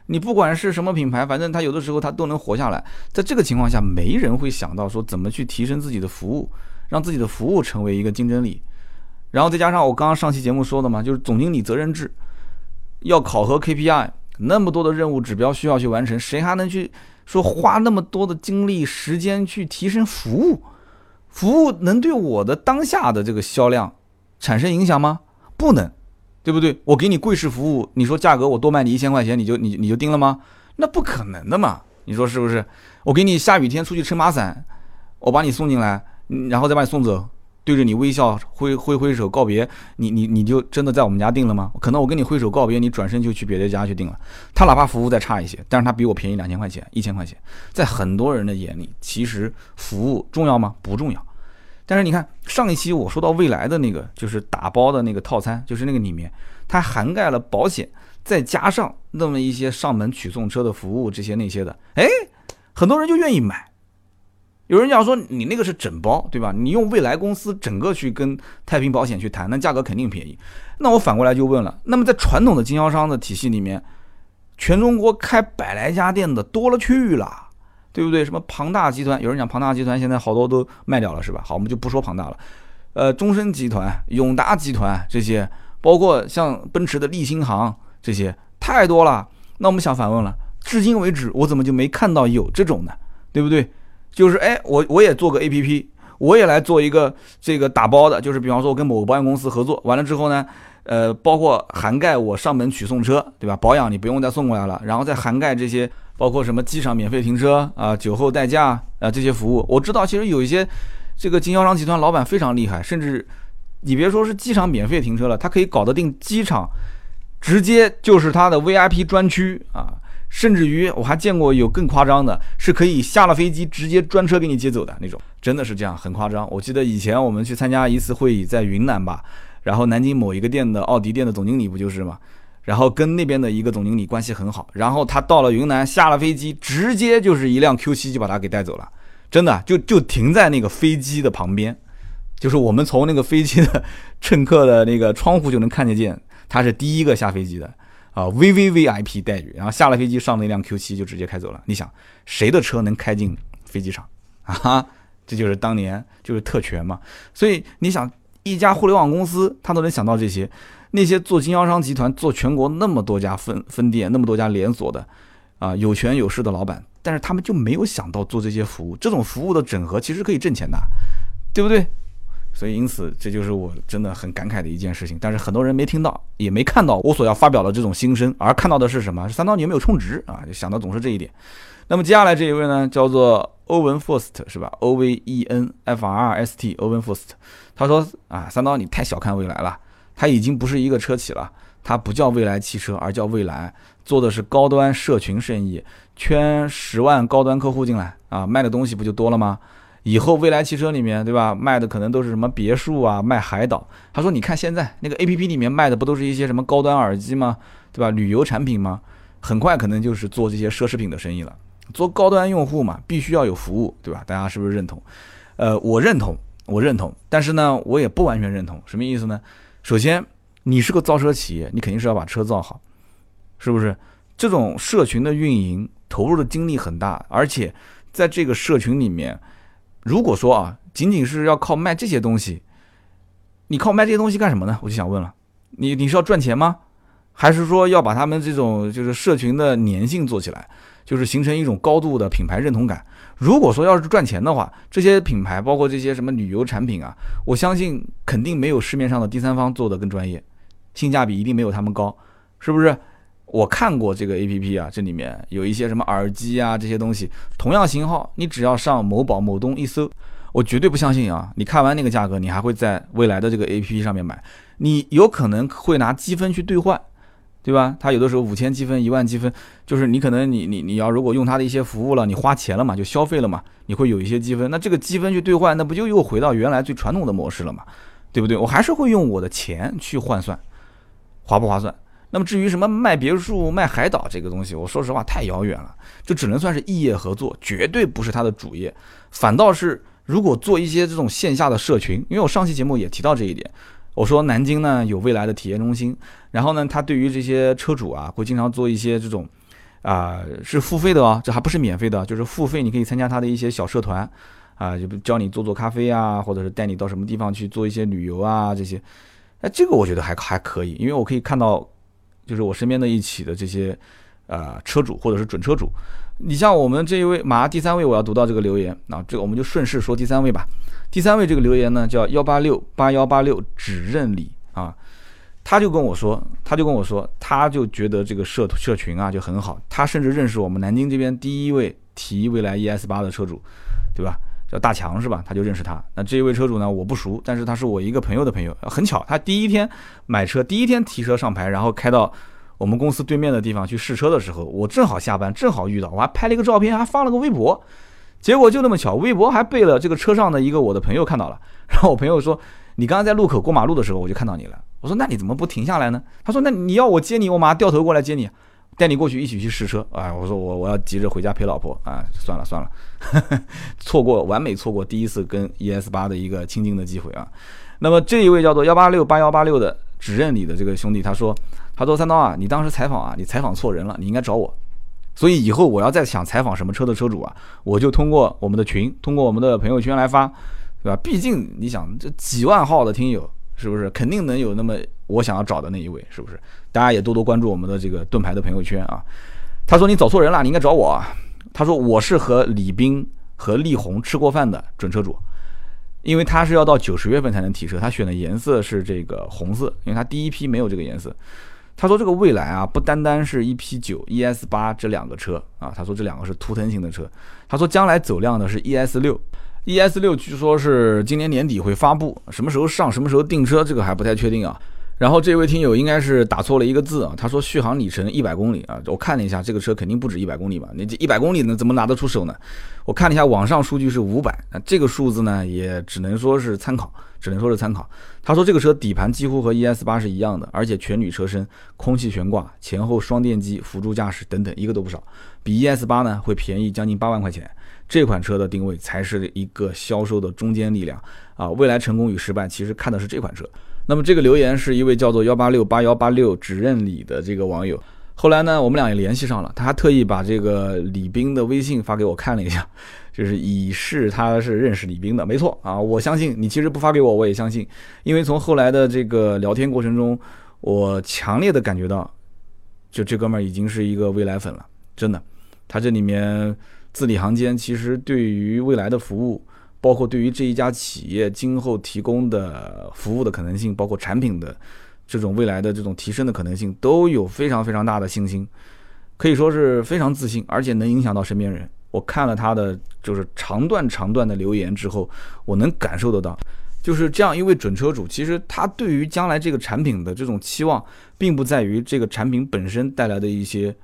你不管是什么品牌，反正它有的时候它都能活下来。在这个情况下，没人会想到说怎么去提升自己的服务，让自己的服务成为一个竞争力。然后再加上我刚刚上期节目说的嘛，就是总经理责任制。要考核 KPI，那么多的任务指标需要去完成，谁还能去说花那么多的精力时间去提升服务？服务能对我的当下的这个销量产生影响吗？不能，对不对？我给你贵式服务，你说价格我多卖你一千块钱，你就你你就定了吗？那不可能的嘛！你说是不是？我给你下雨天出去撑把伞，我把你送进来，然后再把你送走。对着你微笑挥挥挥手告别，你你你就真的在我们家订了吗？可能我跟你挥手告别，你转身就去别的家去订了。他哪怕服务再差一些，但是他比我便宜两千块钱、一千块钱，在很多人的眼里，其实服务重要吗？不重要。但是你看上一期我说到未来的那个，就是打包的那个套餐，就是那个里面，它涵盖了保险，再加上那么一些上门取送车的服务，这些那些的，哎，很多人就愿意买。有人讲说你那个是整包，对吧？你用未来公司整个去跟太平保险去谈，那价格肯定便宜。那我反过来就问了，那么在传统的经销商的体系里面，全中国开百来家店的多了去了，对不对？什么庞大集团，有人讲庞大集团现在好多都卖掉了，是吧？好，我们就不说庞大了。呃，中升集团、永达集团这些，包括像奔驰的立新行这些，太多了。那我们想反问了，至今为止我怎么就没看到有这种呢？对不对？就是哎，我我也做个 A P P，我也来做一个这个打包的，就是比方说我跟某个保险公司合作，完了之后呢，呃，包括涵盖我上门取送车，对吧？保养你不用再送过来了，然后再涵盖这些，包括什么机场免费停车啊、酒后代驾啊这些服务。我知道其实有一些这个经销商集团老板非常厉害，甚至你别说是机场免费停车了，他可以搞得定机场直接就是他的 V I P 专区啊。甚至于我还见过有更夸张的，是可以下了飞机直接专车给你接走的那种，真的是这样，很夸张。我记得以前我们去参加一次会议，在云南吧，然后南京某一个店的奥迪店的总经理不就是嘛，然后跟那边的一个总经理关系很好，然后他到了云南下了飞机，直接就是一辆 Q7 就把他给带走了，真的就就停在那个飞机的旁边，就是我们从那个飞机的乘客的那个窗户就能看得见，他是第一个下飞机的啊，VVVIP 待遇。然后下了飞机，上了一辆 Q7 就直接开走了。你想，谁的车能开进飞机场啊？这就是当年就是特权嘛。所以你想，一家互联网公司他都能想到这些，那些做经销商集团、做全国那么多家分分店、那么多家连锁的啊，有权有势的老板，但是他们就没有想到做这些服务。这种服务的整合其实可以挣钱的，对不对？所以，因此，这就是我真的很感慨的一件事情。但是很多人没听到，也没看到我所要发表的这种心声，而看到的是什么？三刀你有没有充值啊？就想到总是这一点。那么接下来这一位呢，叫做欧文·福斯特，是吧？O V E N F R S T，欧文·福斯特。他说啊，三刀你太小看未来了，它已经不是一个车企了，它不叫未来汽车，而叫未来，做的是高端社群生意，圈十万高端客户进来啊，卖的东西不就多了吗？以后未来汽车里面，对吧？卖的可能都是什么别墅啊，卖海岛。他说：“你看现在那个 A P P 里面卖的不都是一些什么高端耳机吗？对吧？旅游产品吗？很快可能就是做这些奢侈品的生意了。做高端用户嘛，必须要有服务，对吧？大家是不是认同？呃，我认同，我认同。但是呢，我也不完全认同。什么意思呢？首先，你是个造车企业，你肯定是要把车造好，是不是？这种社群的运营投入的精力很大，而且在这个社群里面。如果说啊，仅仅是要靠卖这些东西，你靠卖这些东西干什么呢？我就想问了，你你是要赚钱吗？还是说要把他们这种就是社群的粘性做起来，就是形成一种高度的品牌认同感？如果说要是赚钱的话，这些品牌包括这些什么旅游产品啊，我相信肯定没有市面上的第三方做的更专业，性价比一定没有他们高，是不是？我看过这个 A P P 啊，这里面有一些什么耳机啊这些东西，同样型号，你只要上某宝、某东一搜，我绝对不相信啊！你看完那个价格，你还会在未来的这个 A P P 上面买，你有可能会拿积分去兑换，对吧？它有的时候五千积分、一万积分，就是你可能你你你要如果用它的一些服务了，你花钱了嘛，就消费了嘛，你会有一些积分，那这个积分去兑换，那不就又回到原来最传统的模式了嘛？对不对？我还是会用我的钱去换算，划不划算？那么至于什么卖别墅、卖海岛这个东西，我说实话太遥远了，就只能算是异业合作，绝对不是他的主业。反倒是如果做一些这种线下的社群，因为我上期节目也提到这一点，我说南京呢有未来的体验中心，然后呢他对于这些车主啊会经常做一些这种啊是付费的哦，这还不是免费的，就是付费你可以参加他的一些小社团啊，就教你做做咖啡啊，或者是带你到什么地方去做一些旅游啊这些，哎这个我觉得还还可以，因为我可以看到。就是我身边的一起的这些，呃，车主或者是准车主，你像我们这一位，马上第三位我要读到这个留言，那这个我们就顺势说第三位吧。第三位这个留言呢叫幺八六八幺八六只认理啊，他就跟我说，他就跟我说，他就觉得这个社社群啊就很好，他甚至认识我们南京这边第一位提未来 ES 八的车主，对吧？叫大强是吧？他就认识他。那这一位车主呢，我不熟，但是他是我一个朋友的朋友。很巧，他第一天买车，第一天提车上牌，然后开到我们公司对面的地方去试车的时候，我正好下班，正好遇到，我还拍了一个照片，还发了个微博。结果就那么巧，微博还被了这个车上的一个我的朋友看到了。然后我朋友说：“你刚刚在路口过马路的时候，我就看到你了。”我说：“那你怎么不停下来呢？”他说：“那你要我接你，我马上掉头过来接你。”带你过去一起去试车，哎，我说我我要急着回家陪老婆啊，算了算了，错过完美错过第一次跟 ES 八的一个亲近的机会啊。那么这一位叫做幺八六八幺八六的指认你的这个兄弟，他说他说三刀啊，你当时采访啊，你采访错人了，你应该找我。所以以后我要再想采访什么车的车主啊，我就通过我们的群，通过我们的朋友圈来发，对吧？毕竟你想这几万号的听友。是不是肯定能有那么我想要找的那一位？是不是？大家也多多关注我们的这个盾牌的朋友圈啊。他说你找错人了，你应该找我。他说我是和李斌和力宏吃过饭的准车主，因为他是要到九十月份才能提车，他选的颜色是这个红色，因为他第一批没有这个颜色。他说这个蔚来啊，不单单是一 P 九、ES 八这两个车啊，他说这两个是图腾型的车。他说将来走量的是 ES 六。ES 六据说是今年年底会发布，什么时候上，什么时候订车，这个还不太确定啊。然后这位听友应该是打错了一个字啊，他说续航里程一百公里啊，我看了一下，这个车肯定不止一百公里吧？你这一百公里呢，怎么拿得出手呢？我看了一下网上数据是五百，那这个数字呢，也只能说是参考，只能说是参考。他说这个车底盘几乎和 ES 八是一样的，而且全铝车身，空气悬挂，前后双电机，辅助驾驶等等，一个都不少，比 ES 八呢会便宜将近八万块钱。这款车的定位才是一个销售的中坚力量啊！未来成功与失败，其实看的是这款车。那么这个留言是一位叫做幺八六八幺八六只认李的这个网友。后来呢，我们俩也联系上了，他还特意把这个李斌的微信发给我看了一下，就是以示他是认识李斌的。没错啊，我相信你其实不发给我，我也相信，因为从后来的这个聊天过程中，我强烈的感觉到，就这哥们儿已经是一个未来粉了，真的，他这里面。字里行间，其实对于未来的服务，包括对于这一家企业今后提供的服务的可能性，包括产品的这种未来的这种提升的可能性，都有非常非常大的信心，可以说是非常自信，而且能影响到身边人。我看了他的就是长段长段的留言之后，我能感受得到，就是这样一位准车主，其实他对于将来这个产品的这种期望，并不在于这个产品本身带来的一些。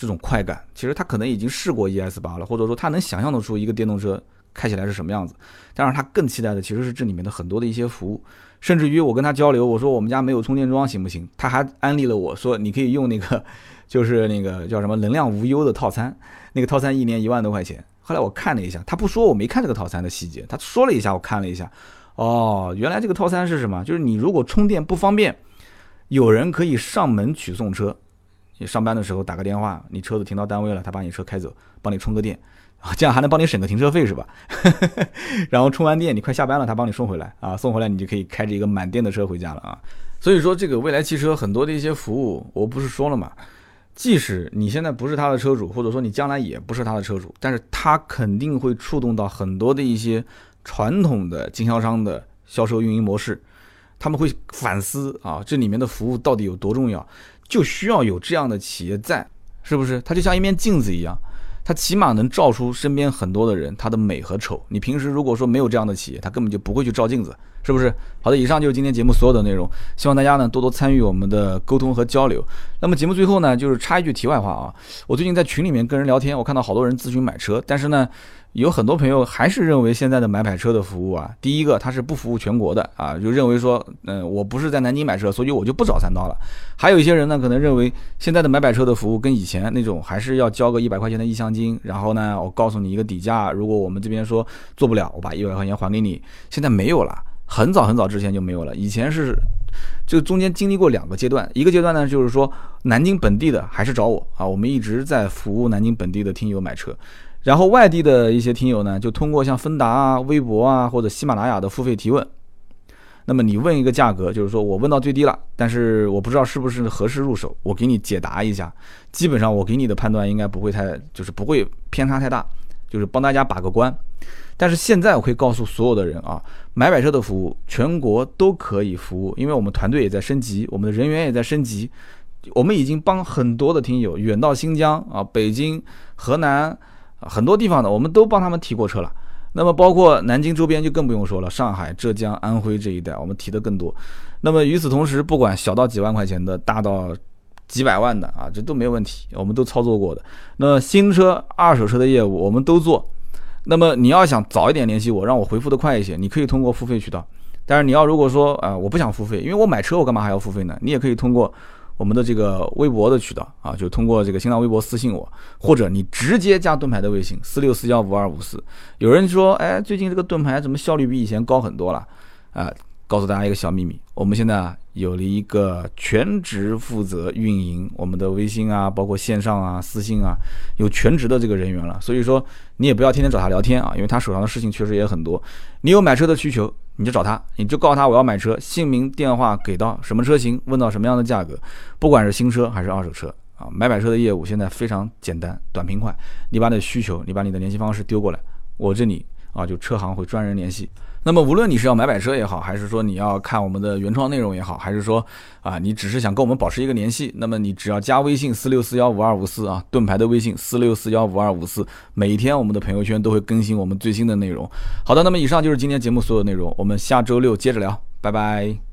这种快感，其实他可能已经试过 ES 八了，或者说他能想象得出一个电动车开起来是什么样子。但是他更期待的其实是这里面的很多的一些服务，甚至于我跟他交流，我说我们家没有充电桩行不行？他还安利了我说你可以用那个，就是那个叫什么能量无忧的套餐，那个套餐一年一万多块钱。后来我看了一下，他不说我没看这个套餐的细节，他说了一下，我看了一下，哦，原来这个套餐是什么？就是你如果充电不方便，有人可以上门取送车。你上班的时候打个电话，你车子停到单位了，他把你车开走，帮你充个电，这样还能帮你省个停车费是吧？然后充完电，你快下班了，他帮你送回来啊，送回来你就可以开着一个满电的车回家了啊。所以说，这个未来汽车很多的一些服务，我不是说了嘛，即使你现在不是他的车主，或者说你将来也不是他的车主，但是他肯定会触动到很多的一些传统的经销商的销售运营模式，他们会反思啊，这里面的服务到底有多重要。就需要有这样的企业在，是不是？它就像一面镜子一样，它起码能照出身边很多的人他的美和丑。你平时如果说没有这样的企业，他根本就不会去照镜子，是不是？好的，以上就是今天节目所有的内容，希望大家呢多多参与我们的沟通和交流。那么节目最后呢，就是插一句题外话啊，我最近在群里面跟人聊天，我看到好多人咨询买车，但是呢。有很多朋友还是认为现在的买买车的服务啊，第一个它是不服务全国的啊，就认为说，嗯，我不是在南京买车，所以我就不找三刀了。还有一些人呢，可能认为现在的买买车的服务跟以前那种还是要交个一百块钱的意向金，然后呢，我告诉你一个底价，如果我们这边说做不了，我把一百块钱还给你。现在没有了，很早很早之前就没有了。以前是，就中间经历过两个阶段，一个阶段呢就是说南京本地的还是找我啊，我们一直在服务南京本地的听友买车。然后外地的一些听友呢，就通过像芬达啊、微博啊或者喜马拉雅的付费提问。那么你问一个价格，就是说我问到最低了，但是我不知道是不是合适入手，我给你解答一下。基本上我给你的判断应该不会太，就是不会偏差太大，就是帮大家把个关。但是现在我可以告诉所有的人啊，买买车的服务全国都可以服务，因为我们团队也在升级，我们的人员也在升级，我们已经帮很多的听友远到新疆啊、北京、河南。很多地方的我们都帮他们提过车了，那么包括南京周边就更不用说了，上海、浙江、安徽这一带我们提的更多。那么与此同时，不管小到几万块钱的，大到几百万的啊，这都没有问题，我们都操作过的。那新车、二手车的业务我们都做。那么你要想早一点联系我，让我回复的快一些，你可以通过付费渠道。但是你要如果说啊，我不想付费，因为我买车我干嘛还要付费呢？你也可以通过。我们的这个微博的渠道啊，就通过这个新浪微博私信我，或者你直接加盾牌的微信四六四幺五二五四。有人说，哎，最近这个盾牌怎么效率比以前高很多了？啊，告诉大家一个小秘密，我们现在啊有了一个全职负责运营我们的微信啊，包括线上啊、私信啊，有全职的这个人员了。所以说，你也不要天天找他聊天啊，因为他手上的事情确实也很多。你有买车的需求。你就找他，你就告诉他我要买车，姓名、电话给到什么车型，问到什么样的价格，不管是新车还是二手车啊，买买车的业务现在非常简单、短平快。你把你的需求，你把你的联系方式丢过来，我这里啊就车行会专人联系。那么，无论你是要买买车也好，还是说你要看我们的原创内容也好，还是说啊，你只是想跟我们保持一个联系，那么你只要加微信四六四幺五二五四啊，盾牌的微信四六四幺五二五四，每一天我们的朋友圈都会更新我们最新的内容。好的，那么以上就是今天节目所有内容，我们下周六接着聊，拜拜。